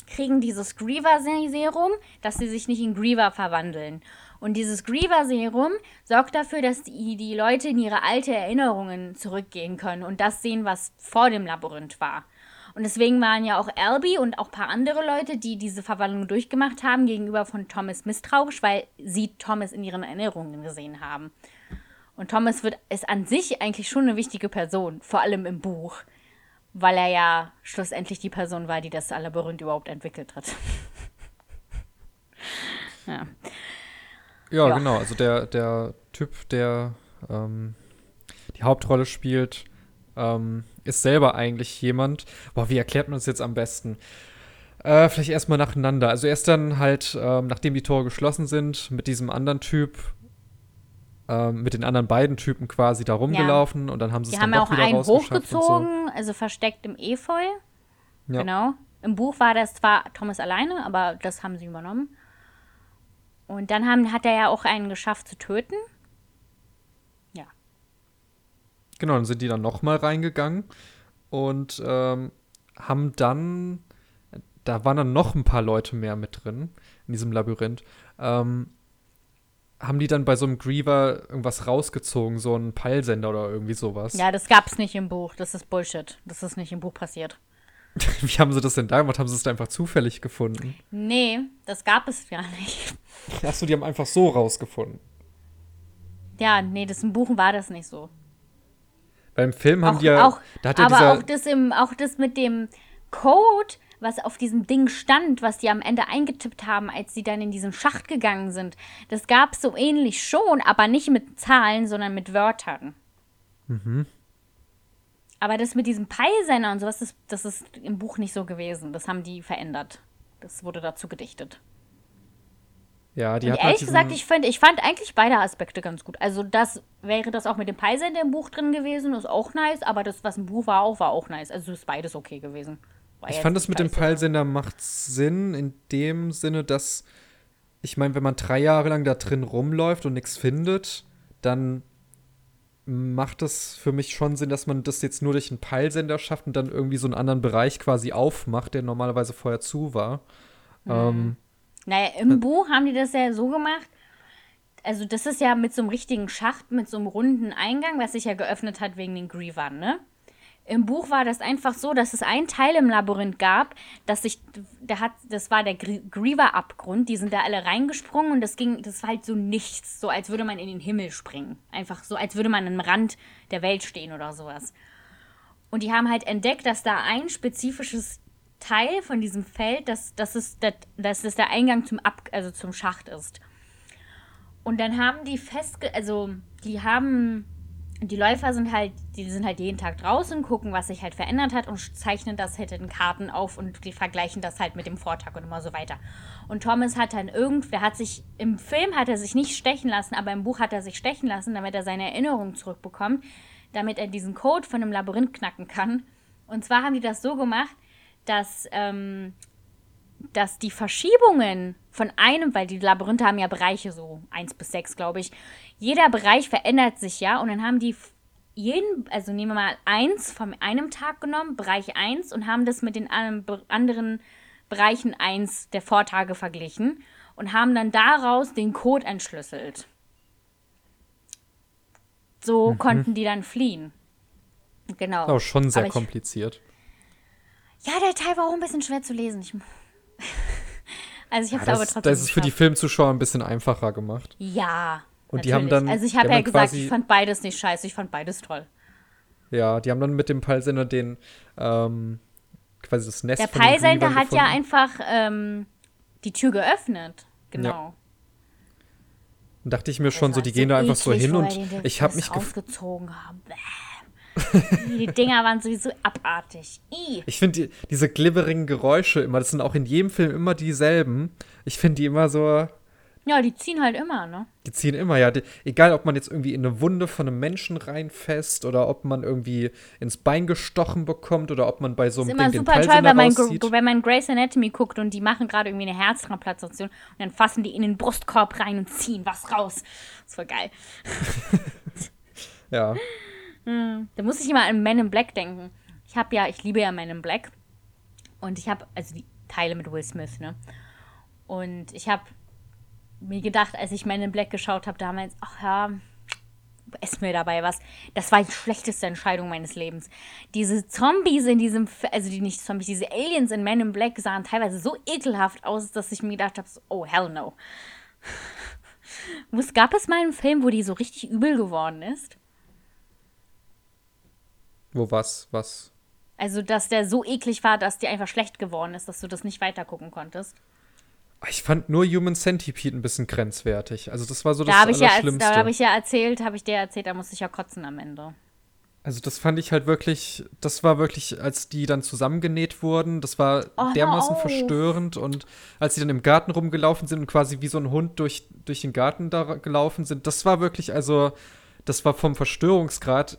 kriegen dieses Griever-Serum, dass sie sich nicht in Griever verwandeln. Und dieses Griever-Serum sorgt dafür, dass die, die Leute in ihre alte Erinnerungen zurückgehen können und das sehen, was vor dem Labyrinth war. Und deswegen waren ja auch Albi und auch ein paar andere Leute, die diese Verwandlung durchgemacht haben, gegenüber von Thomas misstrauisch, weil sie Thomas in ihren Erinnerungen gesehen haben. Und Thomas wird, ist an sich eigentlich schon eine wichtige Person, vor allem im Buch, weil er ja schlussendlich die Person war, die das Labyrinth überhaupt entwickelt hat. ja. ja. Ja, genau. Also der, der Typ, der ähm, die Hauptrolle spielt, ähm, ist selber eigentlich jemand. Boah, wie erklärt man das jetzt am besten? Äh, vielleicht erstmal nacheinander. Also er ist dann halt, ähm, nachdem die Tore geschlossen sind, mit diesem anderen Typ ähm, mit den anderen beiden Typen quasi da rumgelaufen ja. und dann haben sie es dann haben doch wieder einen hochgezogen, so. also versteckt im Efeu. Ja. Genau. Im Buch war das zwar Thomas alleine, aber das haben sie übernommen. Und dann haben, hat er ja auch einen geschafft zu töten. Ja. Genau, dann sind die dann noch mal reingegangen und ähm, haben dann, da waren dann noch ein paar Leute mehr mit drin in diesem Labyrinth. Ähm, haben die dann bei so einem Griever irgendwas rausgezogen, so einen Peilsender oder irgendwie sowas? Ja, das gab's nicht im Buch. Das ist Bullshit. Das ist nicht im Buch passiert. Wie haben sie das denn da gemacht? Haben sie es da einfach zufällig gefunden? Nee, das gab es gar nicht. Achso, die haben einfach so rausgefunden. Ja, nee, das im Buch war das nicht so. Beim Film haben auch, die ja. Auch, da hat ja aber auch das, im, auch das mit dem Code was auf diesem Ding stand, was die am Ende eingetippt haben, als sie dann in diesen Schacht gegangen sind. Das gab es so ähnlich schon, aber nicht mit Zahlen, sondern mit Wörtern. Mhm. Aber das mit diesem Peilsender und sowas, das, das ist im Buch nicht so gewesen. Das haben die verändert. Das wurde dazu gedichtet. Ja, die und hat ehrlich halt gesagt, ich, find, ich fand eigentlich beide Aspekte ganz gut. Also das wäre das auch mit dem Peilsender im Buch drin gewesen, ist auch nice, aber das, was im Buch war, auch war auch nice. Also ist beides okay gewesen. Ich fand das mit dem Peilsender macht Sinn in dem Sinne, dass ich meine, wenn man drei Jahre lang da drin rumläuft und nichts findet, dann macht das für mich schon Sinn, dass man das jetzt nur durch einen Peilsender schafft und dann irgendwie so einen anderen Bereich quasi aufmacht, der normalerweise vorher zu war. Mhm. Ähm, naja, im äh, Buch haben die das ja so gemacht. Also, das ist ja mit so einem richtigen Schacht, mit so einem runden Eingang, was sich ja geöffnet hat wegen den Grievern, ne? Im Buch war das einfach so, dass es einen Teil im Labyrinth gab, dass sich, der hat, das war der Griever-Abgrund, die sind da alle reingesprungen und das ging, das war halt so nichts, so als würde man in den Himmel springen. Einfach so, als würde man am Rand der Welt stehen oder sowas. Und die haben halt entdeckt, dass da ein spezifisches Teil von diesem Feld, dass, dass, es, dass, es der Eingang zum, Ab, also zum Schacht ist. Und dann haben die festge... Also, die haben die Läufer sind halt, die sind halt jeden Tag draußen, gucken, was sich halt verändert hat und zeichnen das halt in Karten auf und die vergleichen das halt mit dem Vortag und immer so weiter. Und Thomas hat dann irgendwer hat sich, im Film hat er sich nicht stechen lassen, aber im Buch hat er sich stechen lassen, damit er seine Erinnerungen zurückbekommt, damit er diesen Code von einem Labyrinth knacken kann. Und zwar haben die das so gemacht, dass ähm, dass die Verschiebungen von einem, weil die Labyrinthe haben ja Bereiche so, eins bis sechs, glaube ich. Jeder Bereich verändert sich ja und dann haben die jeden, also nehmen wir mal eins von einem Tag genommen, Bereich eins und haben das mit den anderen Bereichen eins der Vortage verglichen und haben dann daraus den Code entschlüsselt. So mhm. konnten die dann fliehen. Genau. Auch schon sehr kompliziert. Ja, der Teil war auch ein bisschen schwer zu lesen. Ich, also ich habe es ja, aber trotzdem. Das ist für die Filmzuschauer ein bisschen einfacher gemacht. Ja. Und natürlich. die haben dann. Also ich habe ja gesagt, ich fand beides nicht scheiße, ich fand beides toll. Ja, die haben dann mit dem Peilsender den ähm, quasi das Nest. Der Peilsender hat gefunden. ja einfach ähm, die Tür geöffnet. Genau. Ja. Dachte ich mir schon, so die gehen da einfach so hin und ich habe mich ausgezogen haben. Die Dinger waren sowieso abartig. I. Ich finde die, diese glibberigen Geräusche immer, das sind auch in jedem Film immer dieselben. Ich finde die immer so, ja, die ziehen halt immer, ne? Die ziehen immer, ja. Die, egal, ob man jetzt irgendwie in eine Wunde von einem Menschen reinfasst oder ob man irgendwie ins Bein gestochen bekommt oder ob man bei so einem Ding den Pfeil toll, wenn man, wenn man Grey's Anatomy guckt und die machen gerade irgendwie eine Herztransplantation und dann fassen die in den Brustkorb rein und ziehen was raus. Das war geil. ja. Hm, da muss ich immer an Men in Black denken. Ich habe ja, ich liebe ja Men in Black. Und ich habe, also die Teile mit Will Smith, ne? Und ich habe mir gedacht, als ich Men in Black geschaut habe damals, ach ja, ess mir dabei was. Das war die schlechteste Entscheidung meines Lebens. Diese Zombies in diesem, also die nicht Zombies, diese Aliens in Men in Black sahen teilweise so ekelhaft aus, dass ich mir gedacht habe, so, oh hell no. Was gab es mal einen Film, wo die so richtig übel geworden ist? Wo was, was? Also, dass der so eklig war, dass dir einfach schlecht geworden ist, dass du das nicht weitergucken konntest. Ich fand nur Human Centipede ein bisschen grenzwertig. Also das war so da das Allerschlimmste. Ja, da habe ich ja erzählt, habe ich dir erzählt, da musste ich ja kotzen am Ende. Also das fand ich halt wirklich, das war wirklich, als die dann zusammengenäht wurden, das war oh, dermaßen verstörend und als sie dann im Garten rumgelaufen sind und quasi wie so ein Hund durch, durch den Garten da gelaufen sind, das war wirklich, also das war vom Verstörungsgrad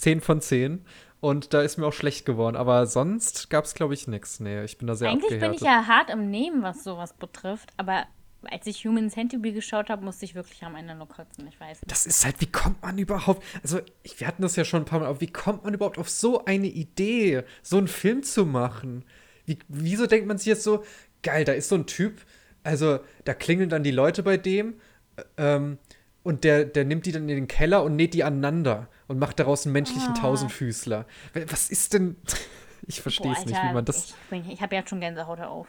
10 von 10 und da ist mir auch schlecht geworden. Aber sonst gab es, glaube ich, nichts. Nee, ich bin da sehr Eigentlich bin ich ja hart im Nehmen, was sowas betrifft. Aber als ich Human Centipede geschaut habe, musste ich wirklich am Ende nur kotzen. Ich weiß nicht. Das ist halt, wie kommt man überhaupt. Also, ich, wir hatten das ja schon ein paar Mal, aber wie kommt man überhaupt auf so eine Idee, so einen Film zu machen? Wie, wieso denkt man sich jetzt so, geil, da ist so ein Typ, also da klingeln dann die Leute bei dem, ähm, und der, der nimmt die dann in den Keller und näht die aneinander und macht daraus einen menschlichen ah. Tausendfüßler. Was ist denn. Ich verstehe es nicht, wie man das. Ich, ich habe jetzt schon Gänsehaut auf.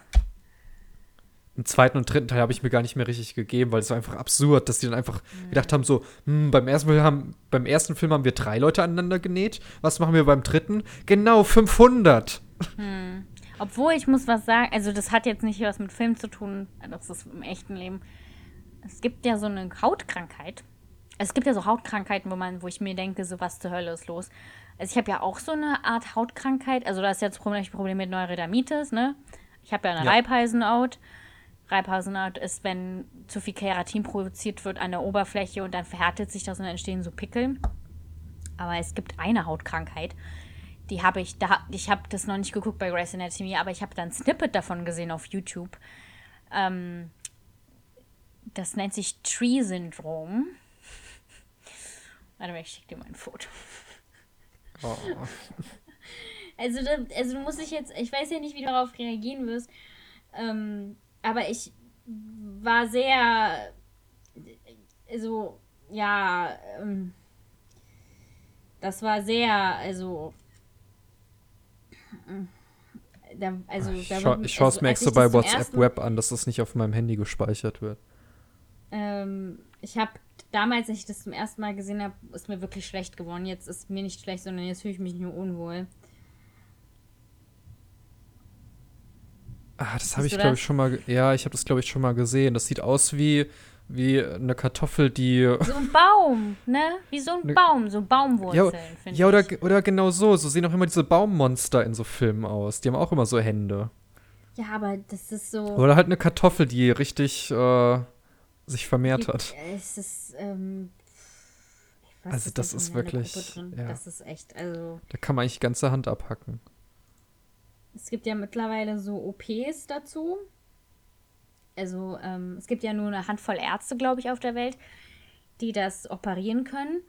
Im zweiten und dritten Teil habe ich mir gar nicht mehr richtig gegeben, weil es war einfach absurd, dass die dann einfach mhm. gedacht haben: so, hm, beim, ersten Film haben, beim ersten Film haben wir drei Leute aneinander genäht. Was machen wir beim dritten? Genau, 500. Hm. Obwohl, ich muss was sagen, also das hat jetzt nicht was mit Film zu tun, das ist im echten Leben es gibt ja so eine Hautkrankheit. Es gibt ja so Hautkrankheiten, wo man, wo ich mir denke, so was zur Hölle ist los. Also ich habe ja auch so eine Art Hautkrankheit. Also da ist jetzt das Problem mit Neurodermitis, ne? Ich habe ja eine ja. Reibeisenhaut. Reibeisenhaut ist, wenn zu viel Keratin produziert wird an der Oberfläche und dann verhärtet sich das und dann entstehen so Pickel. Aber es gibt eine Hautkrankheit, die habe ich, da, ich habe das noch nicht geguckt bei Grey's Anatomy, aber ich habe dann ein Snippet davon gesehen auf YouTube. Ähm, das nennt sich Tree-Syndrom. Warte mal, ich schicke dir mal ein Foto. Oh. Also, da, also du musst dich jetzt, ich weiß ja nicht, wie du darauf reagieren wirst, ähm, aber ich war sehr, also, ja, ähm, das war sehr, also, da, also, ich, scha ich schaue es also, mir extra bei WhatsApp Web an, dass das nicht auf meinem Handy gespeichert wird. Ähm, ich habe damals, als ich das zum ersten Mal gesehen habe, ist mir wirklich schlecht geworden. Jetzt ist mir nicht schlecht, sondern jetzt fühle ich mich nur unwohl. Ah, das habe ich, glaube ich, schon mal. Ja, ich habe das, glaube ich, schon mal gesehen. Das sieht aus wie, wie eine Kartoffel, die. So ein Baum, ne? Wie so ein ne, Baum, so Baumwurzeln, ja, finde ja, oder, ich. oder genau so. So sehen auch immer diese Baummonster in so Filmen aus. Die haben auch immer so Hände. Ja, aber das ist so. Oder halt eine Kartoffel, die richtig. Äh, sich vermehrt hat. Es ist, ähm, also das ist wirklich, ja. Das ist echt, also. Da kann man eigentlich ganze Hand abhacken. es gibt ja mittlerweile so OPs dazu. Also ähm, es gibt ja nur eine Handvoll Ärzte, glaube ich, auf der Welt, die das operieren können.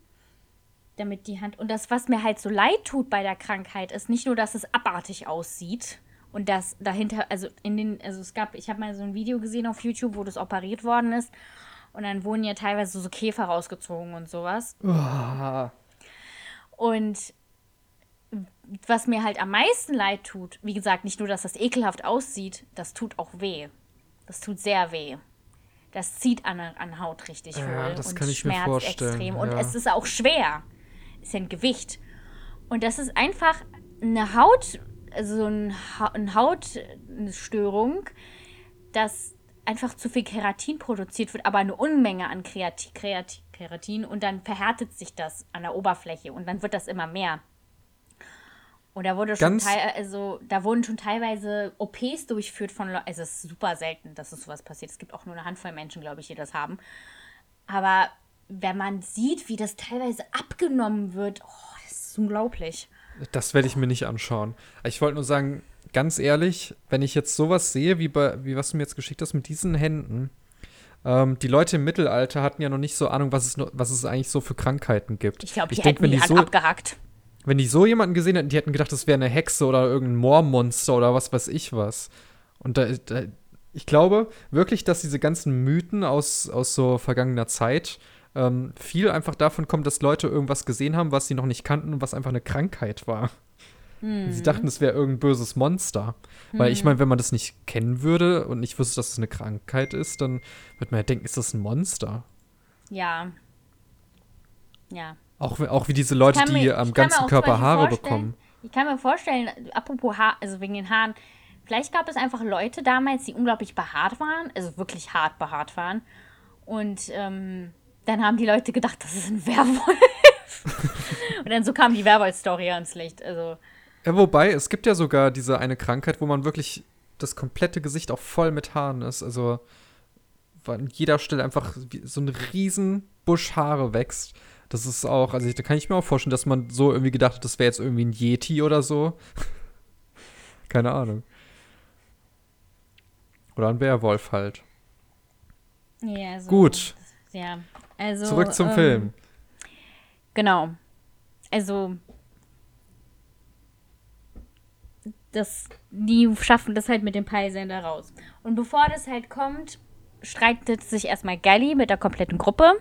Damit die Hand. Und das, was mir halt so leid tut bei der Krankheit, ist nicht nur, dass es abartig aussieht und dass dahinter, also in den, also es gab, ich habe mal so ein Video gesehen auf YouTube, wo das operiert worden ist. Und dann wurden ja teilweise so Käfer rausgezogen und sowas. Oh. Und was mir halt am meisten leid tut, wie gesagt, nicht nur, dass das ekelhaft aussieht, das tut auch weh. Das tut sehr weh. Das zieht an, an Haut richtig Ja, wohl das und kann ich mir schmerzt vorstellen, extrem. Und ja. es ist auch schwer. Ist ja ein Gewicht. Und das ist einfach eine Haut, also so ein ha eine Hautstörung, dass einfach zu viel Keratin produziert wird, aber eine Unmenge an Kreati Kreati Keratin und dann verhärtet sich das an der Oberfläche und dann wird das immer mehr. Und da wurde schon also da wurden schon teilweise OPs durchgeführt von Leuten. Also es ist super selten, dass es sowas passiert. Es gibt auch nur eine Handvoll Menschen, glaube ich, die das haben. Aber wenn man sieht, wie das teilweise abgenommen wird, oh, das ist unglaublich. Das werde ich mir nicht anschauen. Ich wollte nur sagen, ganz ehrlich, wenn ich jetzt sowas sehe, wie, bei, wie was du mir jetzt geschickt hast mit diesen Händen, ähm, die Leute im Mittelalter hatten ja noch nicht so Ahnung, was es, was es eigentlich so für Krankheiten gibt. Ich glaube, die denk, hätten die Hand so, abgehackt. wenn die so jemanden gesehen hätten, die hätten gedacht, das wäre eine Hexe oder irgendein Moormonster oder was weiß ich was. Und da, da, ich glaube wirklich, dass diese ganzen Mythen aus, aus so vergangener Zeit ähm, viel einfach davon kommt, dass Leute irgendwas gesehen haben, was sie noch nicht kannten und was einfach eine Krankheit war. Mhm. Sie dachten, es wäre irgendein böses Monster. Weil ich meine, wenn man das nicht kennen würde und nicht wüsste, dass es eine Krankheit ist, dann würde man ja denken, ist das ein Monster? Ja. Ja. Auch, wie- auch wie diese Leute, kann die mir- am mir ganzen Körper Haare bekommen. Ich kann mir vorstellen, apropos Haar, also wegen den Haaren, vielleicht gab es einfach Leute damals, die unglaublich behaart waren, also wirklich hart behaart waren. Und ähm, dann haben die Leute gedacht, das ist ein Werwolf. Und dann so kam die Werwolf-Story ans Licht. Also, Ja, wobei, es gibt ja sogar diese eine Krankheit, wo man wirklich das komplette Gesicht auch voll mit Haaren ist. Also an jeder Stelle einfach so ein riesen Busch Haare wächst. Das ist auch, also da kann ich mir auch vorstellen, dass man so irgendwie gedacht hat, das wäre jetzt irgendwie ein Yeti oder so. Keine Ahnung. Oder ein Werwolf halt. ja, so, Gut, Ja, also. zurück zum ähm, Film. Genau. Also. Das, die schaffen das halt mit dem Peilsender raus. Und bevor das halt kommt, streitet sich erstmal Gally mit der kompletten Gruppe.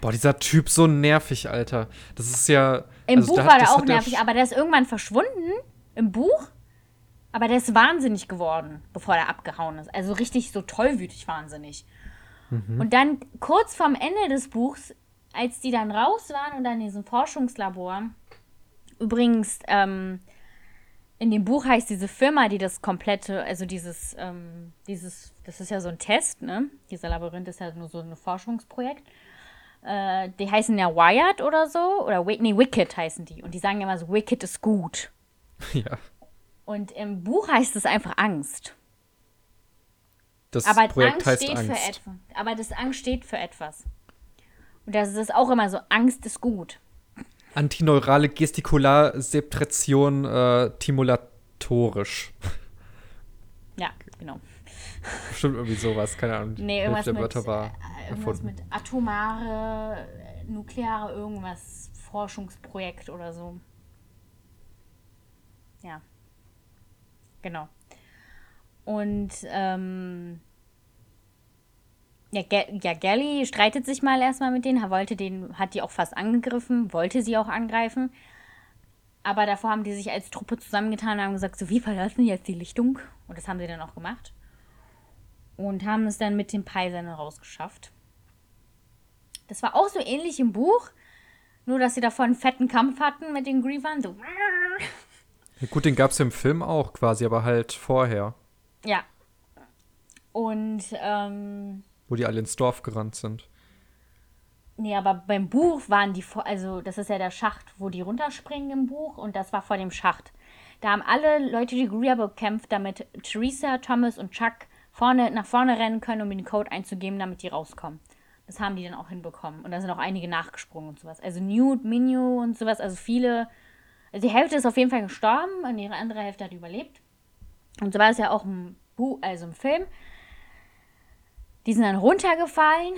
Boah, dieser Typ so nervig, Alter. Das ist ja. Im also Buch da- war der auch hat der nervig, aber der ist irgendwann verschwunden im Buch. Aber der ist wahnsinnig geworden, bevor er abgehauen ist. Also richtig so tollwütig wahnsinnig. Mhm. Und dann kurz vorm Ende des Buchs, als die dann raus waren und dann in diesem Forschungslabor, übrigens, ähm, in dem Buch heißt diese Firma, die das komplette, also dieses, ähm, dieses, das ist ja so ein Test, ne? Dieser Labyrinth ist ja nur so ein Forschungsprojekt. Äh, die heißen ja Wired oder so, oder nee, Wicked heißen die. Und die sagen ja immer so, Wicked ist gut. Ja. Und im Buch heißt es einfach Angst. Das Aber Projekt Angst heißt steht Angst. für etwas. Aber das Angst steht für etwas. Und das ist auch immer so, Angst ist gut. Antineurale Gestikular-Septration äh, timulatorisch. Ja, genau. Bestimmt irgendwie sowas, keine Ahnung. Nee, irgendwas mit, Wörter war äh, irgendwas mit atomare, äh, nukleare irgendwas, Forschungsprojekt oder so. Ja. Genau. Und, ähm, ja, Ga- ja, Gally streitet sich mal erstmal mit denen, wollte den, hat die auch fast angegriffen, wollte sie auch angreifen. Aber davor haben die sich als Truppe zusammengetan und haben gesagt, so, wir verlassen jetzt die Lichtung. Und das haben sie dann auch gemacht. Und haben es dann mit den Peisern rausgeschafft. Das war auch so ähnlich im Buch. Nur, dass sie davor einen fetten Kampf hatten mit den Grievern. So. Ja, gut, den gab es im Film auch quasi, aber halt vorher, Ja. Und, ähm, wo die alle ins Dorf gerannt sind. Nee, aber beim Buch waren die vor, also das ist ja der Schacht, wo die runterspringen im Buch und das war vor dem Schacht. Da haben alle Leute die Greer bekämpft, damit Theresa, Thomas und Chuck vorne, nach vorne rennen können, um den Code einzugeben, damit die rauskommen. Das haben die dann auch hinbekommen. Und da sind auch einige nachgesprungen und sowas. Also Newt, Minyu und sowas, also viele. Also die Hälfte ist auf jeden Fall gestorben und ihre andere Hälfte hat überlebt. Und so war es ja auch im Buch, also im Film. Die sind dann runtergefallen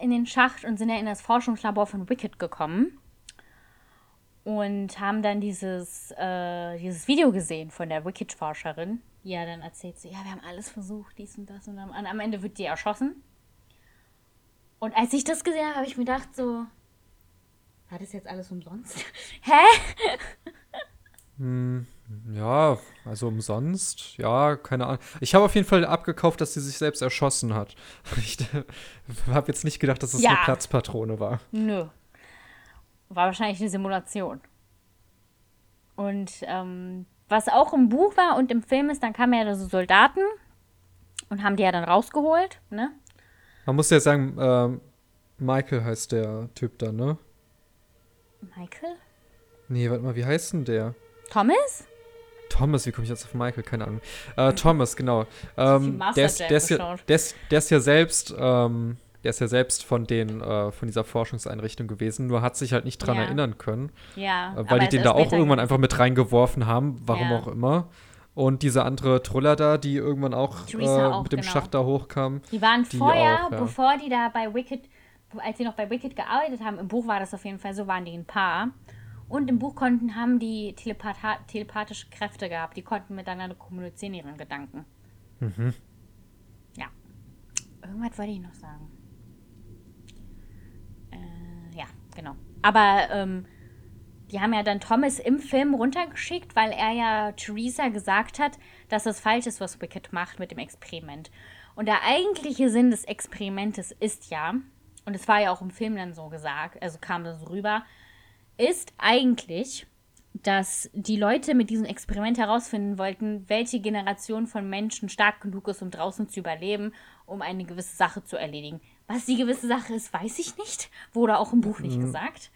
in den Schacht und sind ja in das Forschungslabor von Wicked gekommen. Und haben dann dieses, äh, dieses Video gesehen von der Wicked-Forscherin. Die ja dann erzählt so, ja, wir haben alles versucht, dies und das. Und am, am Ende wird die erschossen. Und als ich das gesehen habe, habe ich mir gedacht so, war das jetzt alles umsonst? Hä? Hm, ja, also umsonst. Ja, keine Ahnung. Ich habe auf jeden Fall abgekauft, dass sie sich selbst erschossen hat. Ich habe jetzt nicht gedacht, dass es Ja. eine Platzpatrone war. Nö. War wahrscheinlich eine Simulation. Und ähm, was auch im Buch war und im Film ist, dann kamen ja so Soldaten und haben die ja dann rausgeholt, ne? Man muss ja sagen, ähm, Michael heißt der Typ da, ne? Michael? Nee, warte mal, wie heißt denn der? Thomas? Thomas, wie komme ich jetzt auf Michael? Keine Ahnung. Äh, Thomas, genau. Ähm, der, ist, der, ist ja, der, ist, der ist ja selbst, ähm, der ist ja selbst von den, äh, von dieser Forschungseinrichtung gewesen, nur hat sich halt nicht dran Ja. erinnern können, Ja. äh, weil die den da auch irgendwann einfach mit reingeworfen haben, warum Ja. auch immer. Und diese andere Truller da, die irgendwann auch, äh, auch, mit dem genau. Schacht da hochkam. Die waren Die vorher, auch, bevor die da bei Wicked, als sie noch bei Wicked gearbeitet haben, im Buch war das auf jeden Fall so, waren die ein Paar. Und im Buch konnten, haben die telepatha telepathische Kräfte gehabt. Die konnten miteinander kommunizieren, ihren Gedanken. Mhm. Ja. Irgendwas wollte ich noch sagen. Äh, ja, genau. Aber ähm, die haben ja dann Thomas im Film runtergeschickt, weil er ja Theresa gesagt hat, dass das falsch ist, was Wicked macht mit dem Experiment. Und der eigentliche Sinn des Experimentes ist ja, und es war ja auch im Film dann so gesagt, also kam das so rüber, ist eigentlich, dass die Leute mit diesem Experiment herausfinden wollten, welche Generation von Menschen stark genug ist, um draußen zu überleben, um eine gewisse Sache zu erledigen. Was die gewisse Sache ist, weiß ich nicht. Wurde auch im Buch nicht Mhm. gesagt.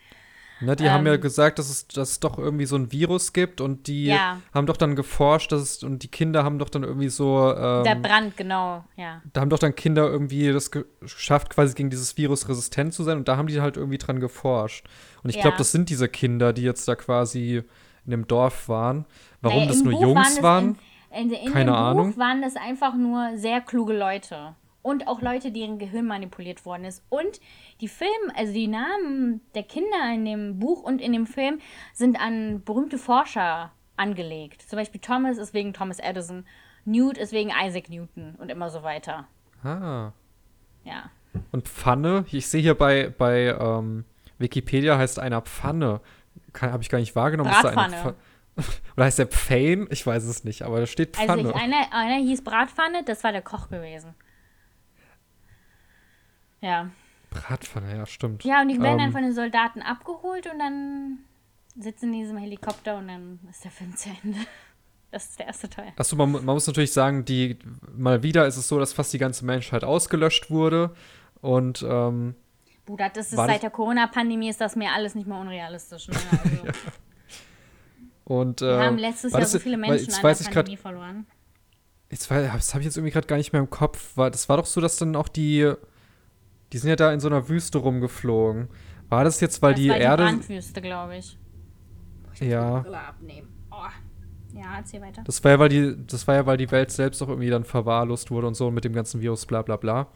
Ne, die haben ja Ähm, gesagt, dass es, dass es doch irgendwie so ein Virus gibt und die Ja. haben doch dann geforscht, dass es, und die Kinder haben doch dann irgendwie so, ähm, Der Brand, genau, ja. da haben doch dann Kinder irgendwie das ge- geschafft, quasi gegen dieses Virus resistent zu sein und da haben die halt irgendwie dran geforscht. Und ich Ja. glaube, das sind diese Kinder, die jetzt da quasi in dem Dorf waren. Warum Naja, das nur Buch Jungs das waren? In, in, in Keine dem Ahnung. Buch waren das einfach nur sehr kluge Leute. Und auch Leute, deren Gehirn manipuliert worden ist. Und die Film, also die Namen der Kinder in dem Buch und in dem Film sind an berühmte Forscher angelegt. Zum Beispiel Thomas ist wegen Thomas Edison, Newt ist wegen Isaac Newton und immer so weiter. Ah. Ja. Und Pfanne, ich sehe hier bei, bei ähm, Wikipedia heißt einer Pfanne. Habe ich gar nicht wahrgenommen. Ist da eine Bratpfanne. Oder heißt der Pfane? Ich weiß es nicht, aber da steht Pfanne. Also ich, einer, einer hieß Bratpfanne, das war der Koch gewesen. Ja. Bratpfanne, ja, stimmt. Ja, und die werden dann Ähm, von den Soldaten abgeholt und dann sitzen die in diesem Helikopter und dann ist der Film zu Ende. Das ist der erste Teil. Achso, man, man muss natürlich sagen, die mal wieder ist es so, dass fast die ganze Menschheit ausgelöscht wurde. Und ähm, Bruder, das ist seit der Corona-Pandemie ist das mir alles nicht mehr unrealistisch. Ne? Also, und äh, Wir haben letztes war Jahr das so viele Menschen an weiß der ich grad, Pandemie verloren. jetzt das habe ich jetzt irgendwie gerade gar nicht mehr im Kopf. War, das war doch so, dass dann auch die, die sind ja da in so einer Wüste rumgeflogen. War das jetzt, weil das die war Erde, die Brandwüste, glaube ich. ja, Brille abnehmen. Oh. Ja, erzähl weiter. das war ja, weil die, das war ja, weil die Welt selbst auch irgendwie dann verwahrlost wurde und so mit dem ganzen Virus, bla bla bla.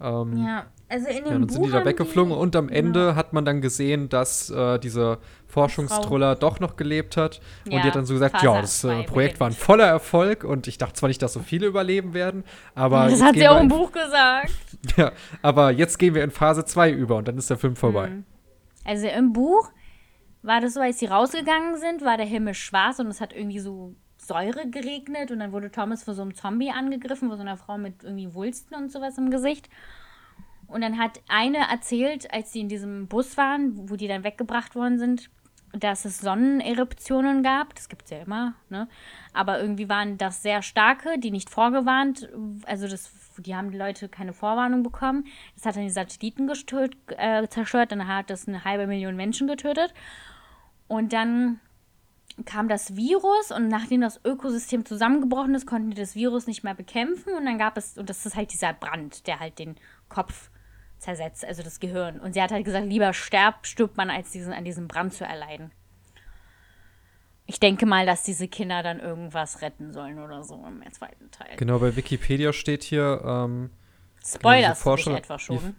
Ähm, Ja, also in dem Ja, dann Buch sind die da weggeflogen und am Ende genau. hat man dann gesehen, dass äh, diese Forschungstruller doch noch gelebt hat. und die Ja, hat dann so gesagt, ja, das äh, Projekt war ein voller Erfolg und ich dachte zwar nicht, dass so viele überleben werden, aber, Das hat sie auch im Buch gesagt. ja, aber jetzt gehen wir in Phase 2 über und dann ist der Film vorbei. Mhm. Also im Buch war das so, als sie rausgegangen sind, war der Himmel schwarz und es hat irgendwie so Säure geregnet und dann wurde Thomas von so einem Zombie angegriffen, von so einer Frau mit irgendwie Wulsten und sowas im Gesicht. Und dann hat eine erzählt, als sie in diesem Bus waren, wo die dann weggebracht worden sind, dass es Sonneneruptionen gab. Das gibt es ja immer, ne? Aber irgendwie waren das sehr starke, die nicht vorgewarnt, also das, die haben die Leute keine Vorwarnung bekommen. Das hat dann die Satelliten gestört, äh, zerstört, dann hat das eine halbe Million Menschen getötet. Und dann kam das Virus und nachdem das Ökosystem zusammengebrochen ist, konnten die das Virus nicht mehr bekämpfen und dann gab es, und das ist halt dieser Brand, der halt den Kopf zersetzt, also das Gehirn. Und sie hat halt gesagt, lieber sterb, stirbt man, als diesen, an diesem Brand zu erleiden. ich denke mal, dass diese Kinder dann irgendwas retten sollen oder so im zweiten Teil. Genau, bei Wikipedia steht hier, ähm, Spoilers Genau, du etwa schon.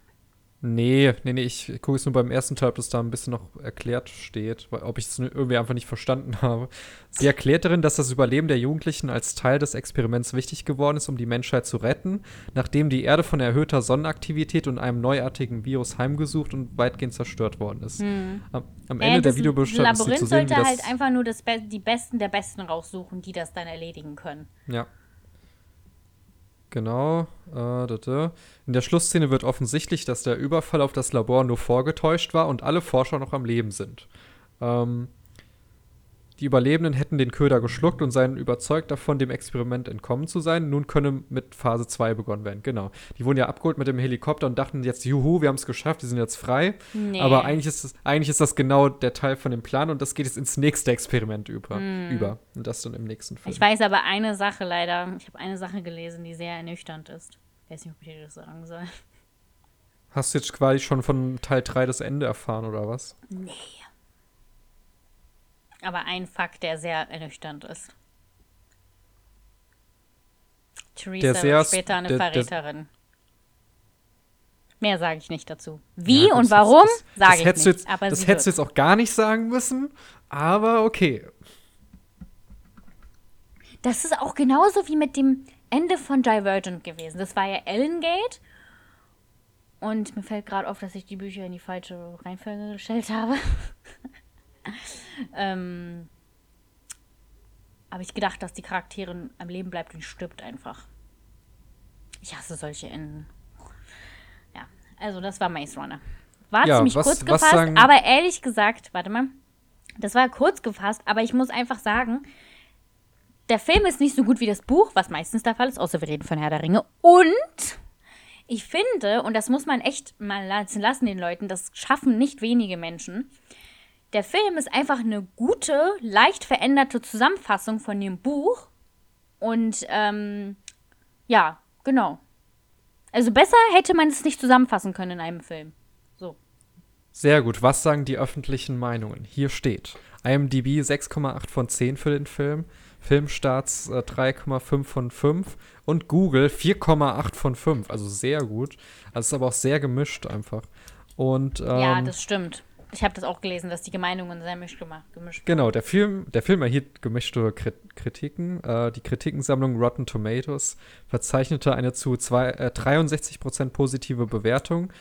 Nee, nee, nee, ich gucke es nur beim ersten Teil, ob das da ein bisschen noch erklärt steht, weil, ob ich es irgendwie einfach nicht verstanden habe. Sie erklärt darin, dass das Überleben der Jugendlichen als Teil des Experiments wichtig geworden ist, um die Menschheit zu retten, nachdem die Erde von erhöhter Sonnenaktivität und einem neuartigen Virus heimgesucht und weitgehend zerstört worden ist. Am, am Ende Äh, der das Videobeschreibung ist zu sehen, sollte halt einfach nur das Be die Besten der Besten raussuchen, die das dann erledigen können. Ja. Genau. Äh. In der Schlussszene wird offensichtlich, dass der Überfall auf das Labor nur vorgetäuscht war und alle Forscher noch am Leben sind. Ähm, die Überlebenden hätten den Köder geschluckt und seien überzeugt davon, dem Experiment entkommen zu sein. Nun könne mit Phase 2 begonnen werden. Genau. Die wurden ja abgeholt mit dem Helikopter und dachten jetzt, juhu, wir haben es geschafft, die sind jetzt frei. Nee. Aber eigentlich ist, das, eigentlich ist das genau der Teil von dem Plan und das geht jetzt ins nächste Experiment über. über. Und das dann im nächsten Film. Ich weiß aber eine Sache leider. Ich habe eine Sache gelesen, die sehr ernüchternd ist. Ich weiß nicht, ob ich dir das sagen soll. Hast du jetzt quasi schon von Teil 3 das Ende erfahren, oder was? Nee. Aber ein Fakt, der sehr ernüchternd ist. Theresa Der sehr wird sp- später eine der- der- Verräterin. Mehr sage ich nicht dazu. Wie Ja, und warum, das- sage ich hättest nicht. Du jetzt, aber das hättest du jetzt auch gar nicht sagen müssen, aber okay. Das ist auch genauso wie mit dem Ende von Divergent gewesen. Das war ja Ellen Gate. Und mir fällt gerade auf, dass ich die Bücher in die falsche Reihenfolge gestellt habe. ähm, habe ich gedacht, dass die Charakterin am Leben bleibt und stirbt einfach. Ich hasse solche Enden. Ja, also das war Maze Runner. War Ja, ziemlich was- kurz was gefasst, sagen- aber ehrlich gesagt, warte mal, das war kurz gefasst, aber ich muss einfach sagen, der Film ist nicht so gut wie das Buch, was meistens der Fall ist, außer wir reden von Herr der Ringe. Und ich finde, und das muss man echt mal lassen lassen den Leuten, das schaffen nicht wenige Menschen. Der Film ist einfach eine gute, leicht veränderte Zusammenfassung von dem Buch. Und ähm, ja, genau. Also besser hätte man es nicht zusammenfassen können in einem Film. So. Sehr gut. Was sagen die öffentlichen Meinungen? Hier steht IMDb 6,8 von 10 für den Film, Filmstarts äh, 3,5 von 5 und Google 4,8 von 5. Also sehr gut. Also es ist aber auch sehr gemischt einfach. Und ähm, ja, das stimmt. Ich habe das auch gelesen, dass die Meinungen sehr misch gemacht, gemischt Genau, der Film, der Film erhielt gemischte Krit Kritiken. Äh, die Kritikensammlung Rotten Tomatoes verzeichnete eine zu zwei, äh, 63% positive Bewertung,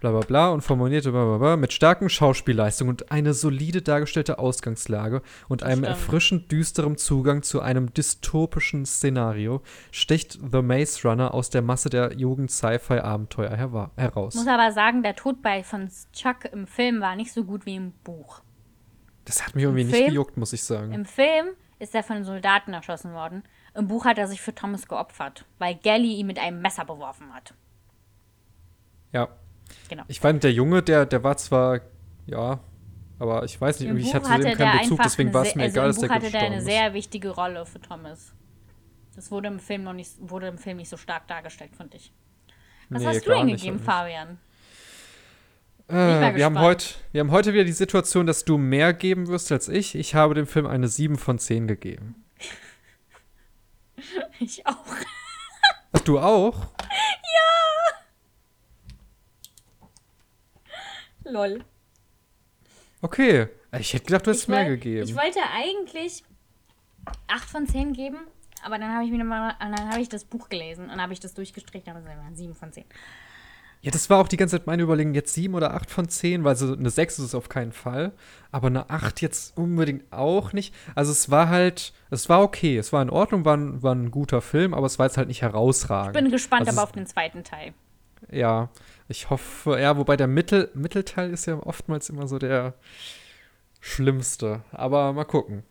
bla bla bla, und formulierte bla bla bla, mit starken Schauspielleistungen und eine solide dargestellte Ausgangslage und einem stimmt. erfrischend düsterem Zugang zu einem dystopischen Szenario sticht The Maze Runner aus der Masse der Jugend-Sci-Fi-Abenteuer herwa- heraus. muss aber sagen, der Tod bei von Chuck im Film war nicht so gut wie im Buch. Das hat mich irgendwie Im nicht Film- gejuckt, muss ich sagen. Im Film ist er von Soldaten erschossen worden. Im Buch hat er sich für Thomas geopfert, weil Gally ihn mit einem Messer beworfen hat. Ja. Genau. Ich fand, der Junge, der, der war zwar, ja, aber ich weiß nicht, Im irgendwie, ich Buch hatte zu dem keinen Bezug, deswegen war es mir also egal, dass Buch der hatte der eine ist. sehr wichtige Rolle für Thomas. Das wurde im Film noch nicht, wurde im Film nicht so stark dargestellt, fand ich. Was Nee, hast du nicht, gegeben. Fabian? Äh, wir, haben heute, wir haben heute wieder die Situation, dass du mehr geben wirst als ich. Ich habe dem Film eine 7 von 10 gegeben. Ich auch. Ach, du auch? Lol. Okay. Ich hätte gedacht, du hättest mehr gegeben. Ich wollte eigentlich 8 von 10 geben, aber dann habe ich mir mal, dann habe ich das Buch gelesen und habe ich das durchgestrichen, aber es waren 7 von 10. Ja, das war auch die ganze Zeit meine Überlegung, jetzt 7 oder 8 von 10, weil so eine 6 ist es auf keinen Fall. Aber eine 8 jetzt unbedingt auch nicht. Also es war halt, es war okay, es war in Ordnung, war ein, war ein guter Film, aber es war jetzt halt nicht herausragend. Ich bin gespannt Also aber auf den zweiten Teil. Ja, ich hoffe, ja, wobei der Mittel, Mittelteil ist ja oftmals immer so der schlimmste. Aber mal gucken.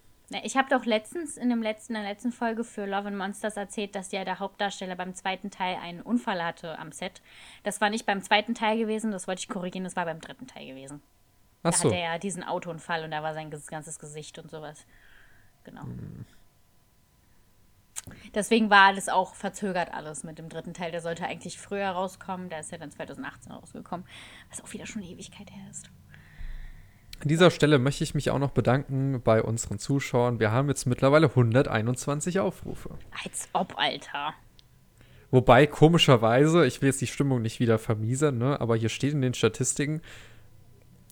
Ich habe doch letztens in, dem letzten, in der letzten Folge für Love and Monsters erzählt, dass ja der Hauptdarsteller beim zweiten Teil einen Unfall hatte am Set. Das war nicht beim zweiten Teil gewesen, das wollte ich korrigieren, das war beim dritten Teil gewesen. Ach Da so. hatte er ja diesen Autounfall und da war sein ganzes Gesicht und sowas. Genau. Deswegen war das auch verzögert alles mit dem dritten Teil. Der sollte eigentlich früher rauskommen. Der ist ja dann 2018 rausgekommen. Was auch wieder schon eine Ewigkeit her ist. An dieser Stelle möchte ich mich auch noch bedanken bei unseren Zuschauern. Wir haben jetzt mittlerweile 121 Aufrufe. Als ob, Alter. Wobei, komischerweise, ich will jetzt die Stimmung nicht wieder vermiesen, ne, aber hier steht in den Statistiken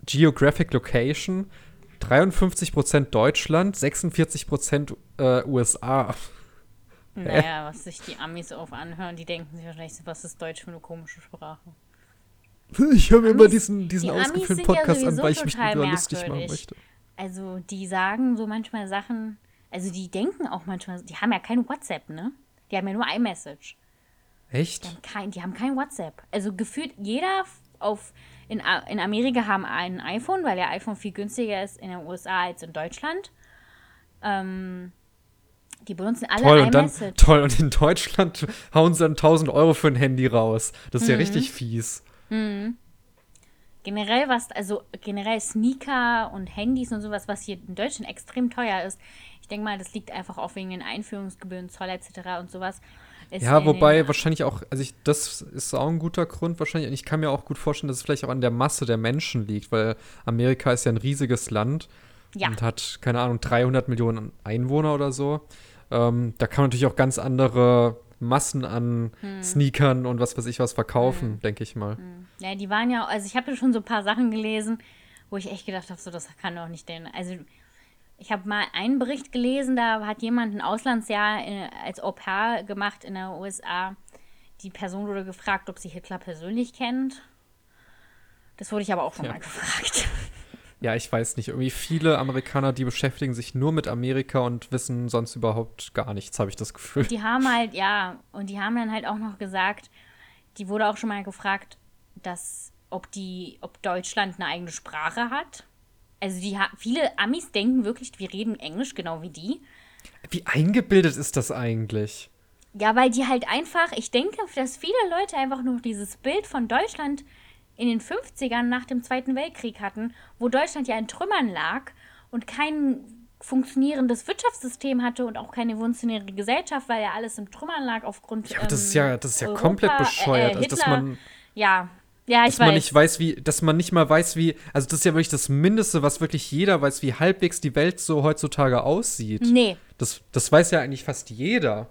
Geographic Location 53% Deutschland, 46% äh, USA. Naja, was sich die Amis auf anhören, die denken sich wahrscheinlich, was ist Deutsch für eine komische Sprache. Ich höre mir immer diesen, diesen die Amis ausgefüllten sind ja Podcast an, weil ich mich total darüber lustig machen möchte. Also, die sagen so manchmal Sachen, also die denken auch manchmal, die haben ja kein WhatsApp, ne? Die haben ja nur iMessage. Die Echt? haben kein, die haben kein WhatsApp. Also gefühlt jeder auf, in, in Amerika haben ein iPhone, weil der iPhone viel günstiger ist in den USA als in Deutschland. Ähm, die benutzen alle Toll, und dann, toll, und in Deutschland hauen sie dann 1000 Euro für ein Handy raus. Das Mhm. ist ja richtig fies. Generell was, also generell Sneaker und Handys und sowas, was hier in Deutschland extrem teuer ist. Ich denke mal, das liegt einfach auch wegen den Einführungsgebühren, Zoll etc. und sowas. Ist Ja, wobei wahrscheinlich auch, also ich, das ist auch ein guter Grund wahrscheinlich. Und ich kann mir auch gut vorstellen, dass es vielleicht auch an der Masse der Menschen liegt, weil Amerika ist ja ein riesiges Land Ja, und hat, keine Ahnung, 300 Millionen Einwohner oder so. Ähm, da kann man natürlich auch ganz andere Massen an Hm. Sneakern und was weiß ich was verkaufen, denke ich mal. ja, die waren ja, also ich habe ja schon so ein paar Sachen gelesen, wo ich echt gedacht habe, so das kann doch nicht denn. Also ich habe mal einen Bericht gelesen, da hat jemand ein Auslandsjahr in, als Au pair gemacht in der USA. Die Person wurde gefragt, ob sie Hitler persönlich kennt. Das wurde ich aber auch schon Ja. mal gefragt. Ja, ich weiß nicht. Irgendwie viele Amerikaner, die beschäftigen sich nur mit Amerika und wissen sonst überhaupt gar nichts, habe ich das Gefühl. Die haben halt, ja, und die haben dann halt auch noch gesagt, die wurde auch schon mal gefragt, dass, ob die, ob Deutschland eine eigene Sprache hat. Also die viele Amis denken wirklich, wir reden Englisch, genau wie die. Wie eingebildet ist das eigentlich? Ja, weil die halt einfach, ich denke, dass viele Leute einfach nur dieses Bild von Deutschland in den 50ern nach dem Zweiten Weltkrieg hatten, wo Deutschland ja in Trümmern lag und kein funktionierendes Wirtschaftssystem hatte und auch keine funktionierende Gesellschaft, weil ja alles im Trümmern lag aufgrund Ja, aber das ist ähm, ja, das ist ja Europa- komplett äh, bescheuert. äh, also, dass man, Ja, ja, ich dass man weiß. nicht weiß, wie, dass man nicht mal weiß, wie, also das ist ja wirklich das Mindeste, was wirklich jeder weiß, wie halbwegs die Welt so heutzutage aussieht. Nee, Das, das weiß ja eigentlich fast jeder.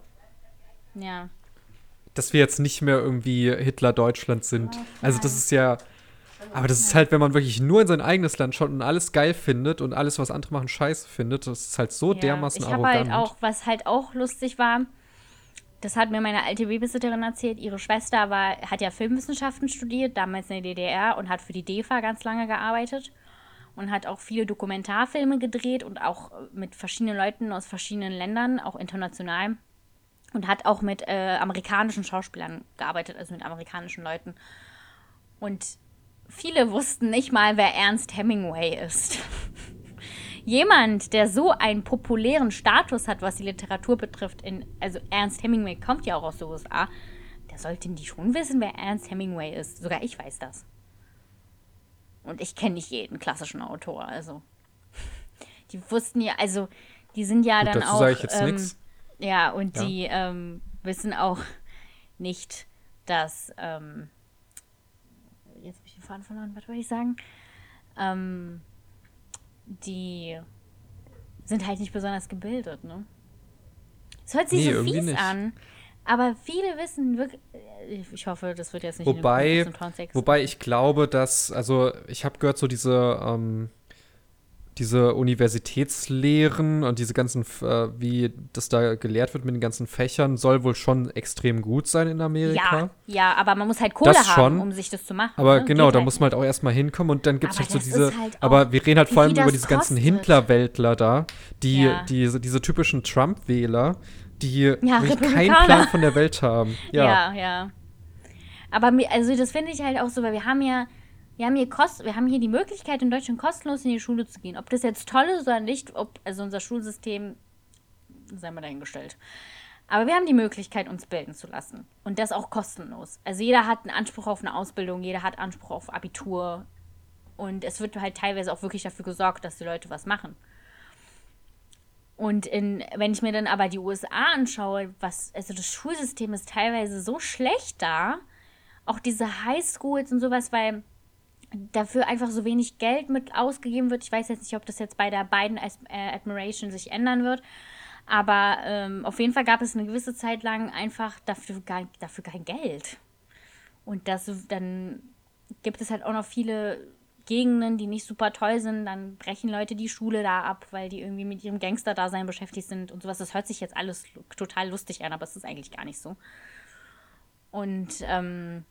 ja. Dass wir jetzt nicht mehr irgendwie Hitler-Deutschland sind. Also das ist ja. Aber das ist halt, wenn man wirklich nur in sein eigenes Land schaut und alles geil findet und alles, was andere machen, scheiße findet, das ist halt so Ja, dermaßen ich habe arrogant. halt auch, was halt auch lustig war, das hat mir meine alte Babysitterin erzählt, ihre Schwester war, hat ja Filmwissenschaften studiert, damals in der DDR und hat für die DEFA ganz lange gearbeitet und hat auch viele Dokumentarfilme gedreht und auch mit verschiedenen Leuten aus verschiedenen Ländern, auch international. Und hat auch mit äh, amerikanischen Schauspielern gearbeitet, also mit amerikanischen Leuten. Und viele wussten nicht mal, wer Ernst Hemingway ist. Jemand, der so einen populären Status hat, was die Literatur betrifft, in, also Ernst Hemingway kommt ja auch aus den USA, der sollte die schon wissen, wer Ernst Hemingway ist. Sogar ich weiß das. Und ich kenne nicht jeden klassischen Autor, also. Die wussten ja, also, die sind ja Gut, dann dazu auch. sage ich jetzt ähm, nichts. Ja, und Ja. die ähm, wissen auch nicht, dass. Ähm, jetzt habe ich den Faden verloren, was wollte ich sagen? Ähm, die sind halt nicht besonders gebildet, ne? Es hört sich Nee, so fies nicht. an, aber viele wissen wirklich. Ich hoffe, das wird jetzt nicht Wobei, in Kontext. wobei ich glaube, dass, also ich habe gehört, so diese, ähm, diese Universitätslehren und diese ganzen, äh, wie das da gelehrt wird mit den ganzen Fächern, soll wohl schon extrem gut sein in Amerika. Ja, ja, aber man muss halt Kohle Das haben, schon. um sich das zu machen. Aber ne? genau, Geht da halt muss man halt auch erstmal hinkommen und dann gibt es halt so diese. halt aber wir reden halt vor allem über diese ganzen. Hintlerweltler da, die, Ja. diese, diese typischen Trump-Wähler, die Ja, wirklich keinen. Plan von der Welt haben. Ja. Ja, ja. Aber also das finde ich halt auch so, weil wir haben ja, wir haben hier kost, wir haben hier die Möglichkeit in Deutschland kostenlos in die Schule zu gehen. Ob das jetzt toll ist oder nicht, ob also unser Schulsystem sei mal dahingestellt. Aber wir haben die Möglichkeit, uns bilden zu lassen. Und das auch kostenlos. Also jeder hat einen Anspruch auf eine Ausbildung, jeder hat Anspruch auf Abitur. Und es wird halt teilweise auch wirklich dafür gesorgt, dass die Leute was machen. Und in, wenn ich mir dann aber die USA anschaue, was, also das Schulsystem ist teilweise so schlecht da, auch diese Highschools und sowas, weil dafür einfach so wenig Geld mit ausgegeben wird. Ich weiß jetzt nicht, ob das jetzt bei der beiden äh, Admiration sich ändern wird. Aber ähm, auf jeden Fall gab es eine gewisse Zeit lang einfach dafür, gar, dafür kein Geld. Und das, dann gibt es halt auch noch viele Gegenden, die nicht super toll sind. Dann brechen Leute die Schule da ab, weil die irgendwie mit ihrem Gangster-Dasein beschäftigt sind und sowas. Das hört sich jetzt alles total lustig an, aber es ist eigentlich gar nicht so. Und, ähm,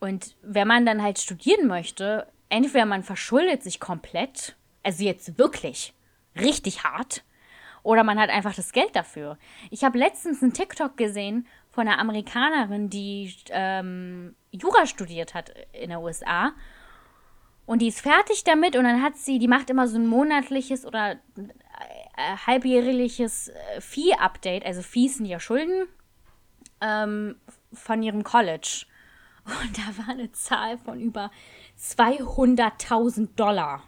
und wenn man dann halt studieren möchte, entweder man verschuldet sich komplett, also jetzt wirklich richtig hart, oder man hat einfach das Geld dafür. Ich habe letztens einen TikTok gesehen von einer Amerikanerin, die ähm, Jura studiert hat in den USA. Und die ist fertig damit und dann hat sie, die macht immer so ein monatliches oder äh, halbjährliches äh, Fee-Update, also Fees sind ja Schulden, ähm, von ihrem College. Und da war eine Zahl von über 200.000 Dollar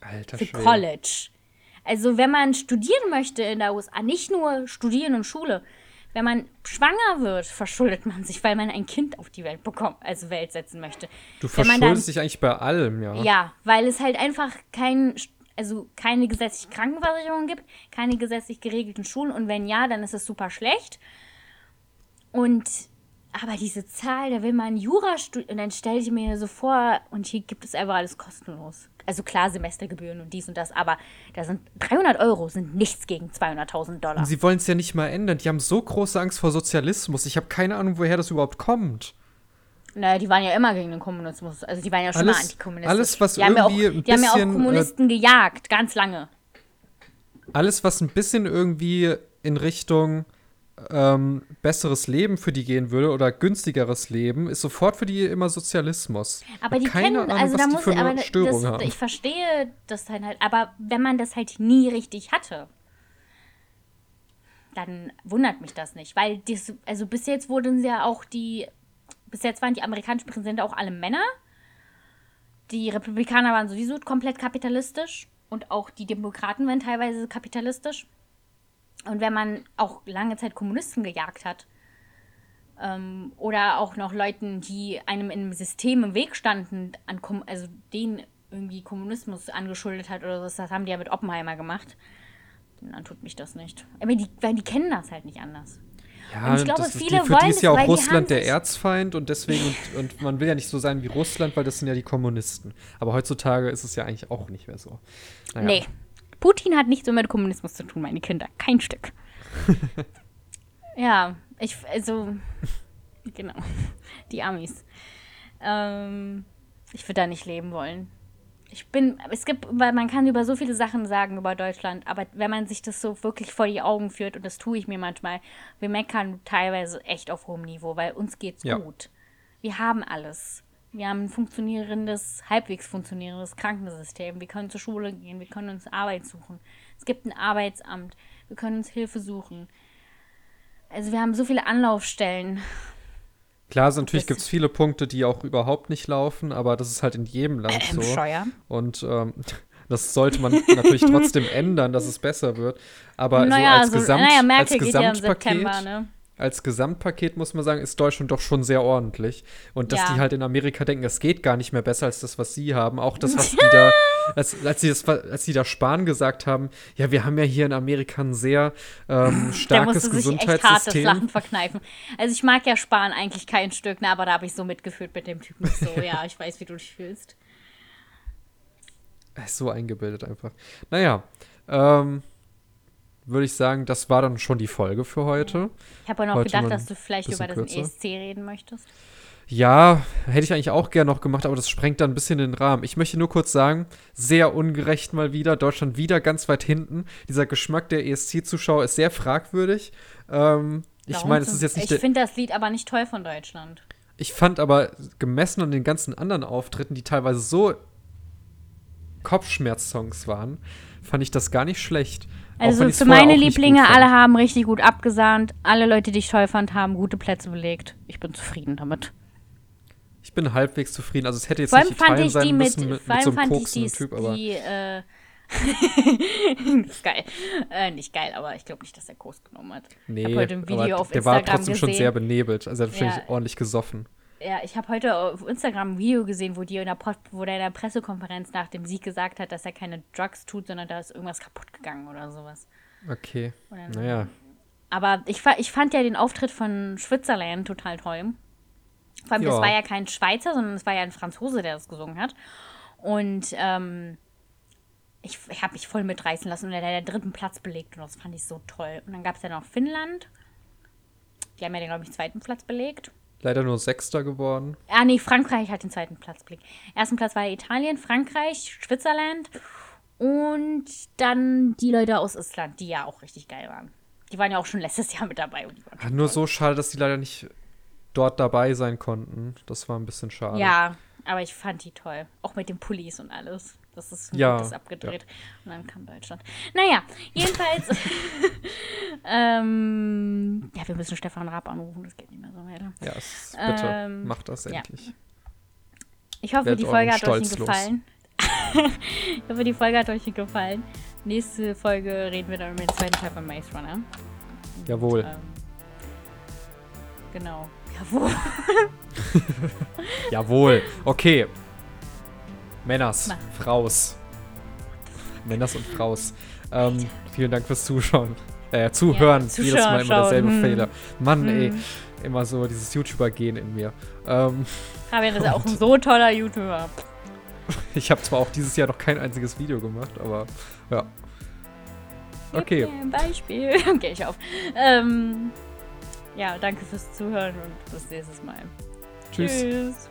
Alter für Schwede. College. Also wenn man studieren möchte in der USA, nicht nur studieren und Schule, wenn man schwanger wird, verschuldet man sich, weil man ein Kind auf die Welt bekommt, also Welt setzen möchte. Du verschuldest dich eigentlich bei allem, ja. Ja, weil es halt einfach kein, also keine gesetzliche Krankenversicherung gibt, keine gesetzlich geregelten Schulen und wenn ja, dann ist es super schlecht. Und aber diese Zahl, da will man Jura studieren und dann stelle ich mir so vor, und hier gibt es einfach alles kostenlos. Also klar, Semestergebühren und dies und das, aber da sind 300 Euro sind nichts gegen 200.000 Dollar. Und sie wollen es ja nicht mal ändern. Die haben so große Angst vor Sozialismus. Ich habe keine Ahnung, woher das überhaupt kommt. Naja, die waren ja immer gegen den Kommunismus. Also die waren ja schon Alles- mal antikommunistisch. alles, was die haben ja auch, irgendwie ein Die haben ja auch äh, Kommunisten gejagt, ganz lange. Alles, was ein bisschen irgendwie in Richtung ähm, besseres Leben für die gehen würde oder günstigeres Leben, ist sofort für die immer Sozialismus. Aber die keine kennen, Ahnung, also da die muss für eine Störung das, haben. ich verstehe das dann halt, aber wenn man das halt nie richtig hatte, dann wundert mich das nicht, weil das, also bis jetzt wurden sie ja auch die, bis jetzt waren die amerikanischen Präsidenten auch alle Männer. Die Republikaner waren sowieso komplett kapitalistisch und auch die Demokraten waren teilweise kapitalistisch. Und wenn man auch lange Zeit Kommunisten gejagt hat, ähm, oder auch noch Leuten, die einem im System im Weg standen, an Kom also denen irgendwie Kommunismus angeschuldet hat oder so, das haben die ja mit Oppenheimer gemacht. Dann tut mich das nicht. Aber die, weil die kennen das halt nicht anders. Ja, Und ich glaube, das, viele die, für die ist ja auch Russland der Erzfeind und deswegen, und, und man will ja nicht so sein wie Russland, weil das sind ja die Kommunisten. Aber heutzutage ist es ja eigentlich auch nicht mehr so. Naja. Nee. Putin hat nichts mehr mit Kommunismus zu tun, meine Kinder. Kein Stück. ja, ich, also, genau. Die Amis. Ähm, ich würde da nicht leben wollen. Ich bin, es gibt, weil man kann über so viele Sachen sagen über Deutschland, aber wenn man sich das so wirklich vor die Augen führt, und das tue ich mir manchmal, wir meckern teilweise echt auf hohem Niveau, weil uns geht's Ja. gut. Wir haben alles. Wir haben ein funktionierendes, halbwegs funktionierendes Krankensystem. Wir können zur Schule gehen, wir können uns Arbeit suchen. Es gibt ein Arbeitsamt, wir können uns Hilfe suchen. Also wir haben so viele Anlaufstellen. Klar, also natürlich gibt es viele Punkte, die auch überhaupt nicht laufen, aber das ist halt in jedem Land Ähm, so. Scheuer. Und ähm, das sollte man natürlich trotzdem ändern, dass es besser wird. Aber so naja, als, so, Gesamt, naja, als Merkel geht ja im Gesamtpaket, September, ne? Als Gesamtpaket muss man sagen, ist Deutschland doch schon sehr ordentlich. Und dass Ja. die halt in Amerika denken, es geht gar nicht mehr besser als das, was sie haben. Auch das, was die da, als, als, sie das, als sie da Spahn gesagt haben, ja, wir haben ja hier in Amerika ein sehr ähm, starkes musste sich echt hartes Gesundheitssystem. Lachen verkneifen. Also ich mag ja Spahn eigentlich kein Stück, ne, aber da habe ich so mitgefühlt mit dem Typen. So, ja, ich weiß, wie du dich fühlst. Ist so eingebildet einfach. Naja, ähm, würde ich sagen, das war dann schon die Folge für heute. Ich habe ja noch Heute gedacht, dass du vielleicht über das kürzer. ESC reden möchtest. Ja, hätte ich eigentlich auch gern noch gemacht, aber das sprengt dann ein bisschen den Rahmen. Ich möchte nur kurz sagen, sehr ungerecht mal wieder. Deutschland wieder ganz weit hinten. Dieser Geschmack der ESC-Zuschauer ist sehr fragwürdig. Ähm, ich meine, es ist jetzt nicht Ich finde das Lied aber nicht toll von Deutschland. Ich fand aber gemessen an den ganzen anderen Auftritten, die teilweise so Kopfschmerzsongs waren, fand ich das gar nicht schlecht. Also für meine Lieblinge, alle haben richtig gut abgesahnt. Alle Leute, die ich toll fand, haben gute Plätze belegt. Ich bin zufrieden damit. Ich bin halbwegs zufrieden. Also es hätte jetzt Vor allem nicht fand Italien ich sein die mit, müssen mit, vor mit so allem einem ich koksenden Typ, aber die äh, ist geil. Äh, nicht geil, aber ich glaube nicht, dass er Kurs genommen hat. nee, hab heute ein Video auf der war Instagram trotzdem schon gesehen. sehr benebelt. Also er hat wahrscheinlich Ja. ordentlich gesoffen. Ja, ich habe heute auf Instagram ein Video gesehen, wo, die in der Pod, wo der in der Pressekonferenz nach dem Sieg gesagt hat, dass er keine Drugs tut, sondern da ist irgendwas kaputt gegangen oder sowas. Okay. Oder Naja. Aber ich, ich fand ja den Auftritt von Switzerland total toll. Vor allem, das Ja. war ja kein Schweizer, sondern es war ja ein Franzose, der das gesungen hat. Und ähm, ich, ich habe mich voll mitreißen lassen und er hat den dritten Platz belegt und das fand ich so toll. Und dann gab es ja noch Finnland. Die haben ja den, glaube ich, zweiten Platz belegt. Leider nur Sechster geworden. Ah, nee, Frankreich hat den zweiten Platz belegt. Ersten Platz war Italien, Frankreich, Switzerland und dann die Leute aus Island, die ja auch richtig geil waren. Die waren ja auch schon letztes Jahr mit dabei. Und die waren Ah, Nur so schade, dass die leider nicht dort dabei sein konnten. Das war ein bisschen schade. Ja, aber ich fand die toll. Auch mit den Pullis und alles. Das ist Ja, gutes abgedreht. Und dann kam Deutschland. Naja, jedenfalls. ähm, ja, wir müssen Stefan Raab anrufen, das geht nicht mehr so weiter. Ja, es, bitte, Ähm, macht das ja. endlich. Ich hoffe, Werdet die Folge hat euch gefallen. ich hoffe, die Folge hat euch gefallen. Nächste Folge reden wir dann über den zweiten Teil von Maze Runner. Jawohl. Ähm, genau. Jawohl. Jawohl. Okay. Männers, Ma. Fraus. Männers und Fraus. Ähm, vielen Dank fürs Zuschauen. Äh, zuhören. Ja, Jedes Mal immer derselbe schauen. Fehler. Mann, ey. Hm. Immer so dieses YouTuber-Gen in mir. Ähm, Fabian ist ja auch ein so toller YouTuber. ich habe zwar auch dieses Jahr noch kein einziges Video gemacht, aber ja. Okay. Ein Beispiel. Okay, ich auf. Ähm, ja, danke fürs Zuhören und bis nächstes Mal. Tschüss. Tschüss.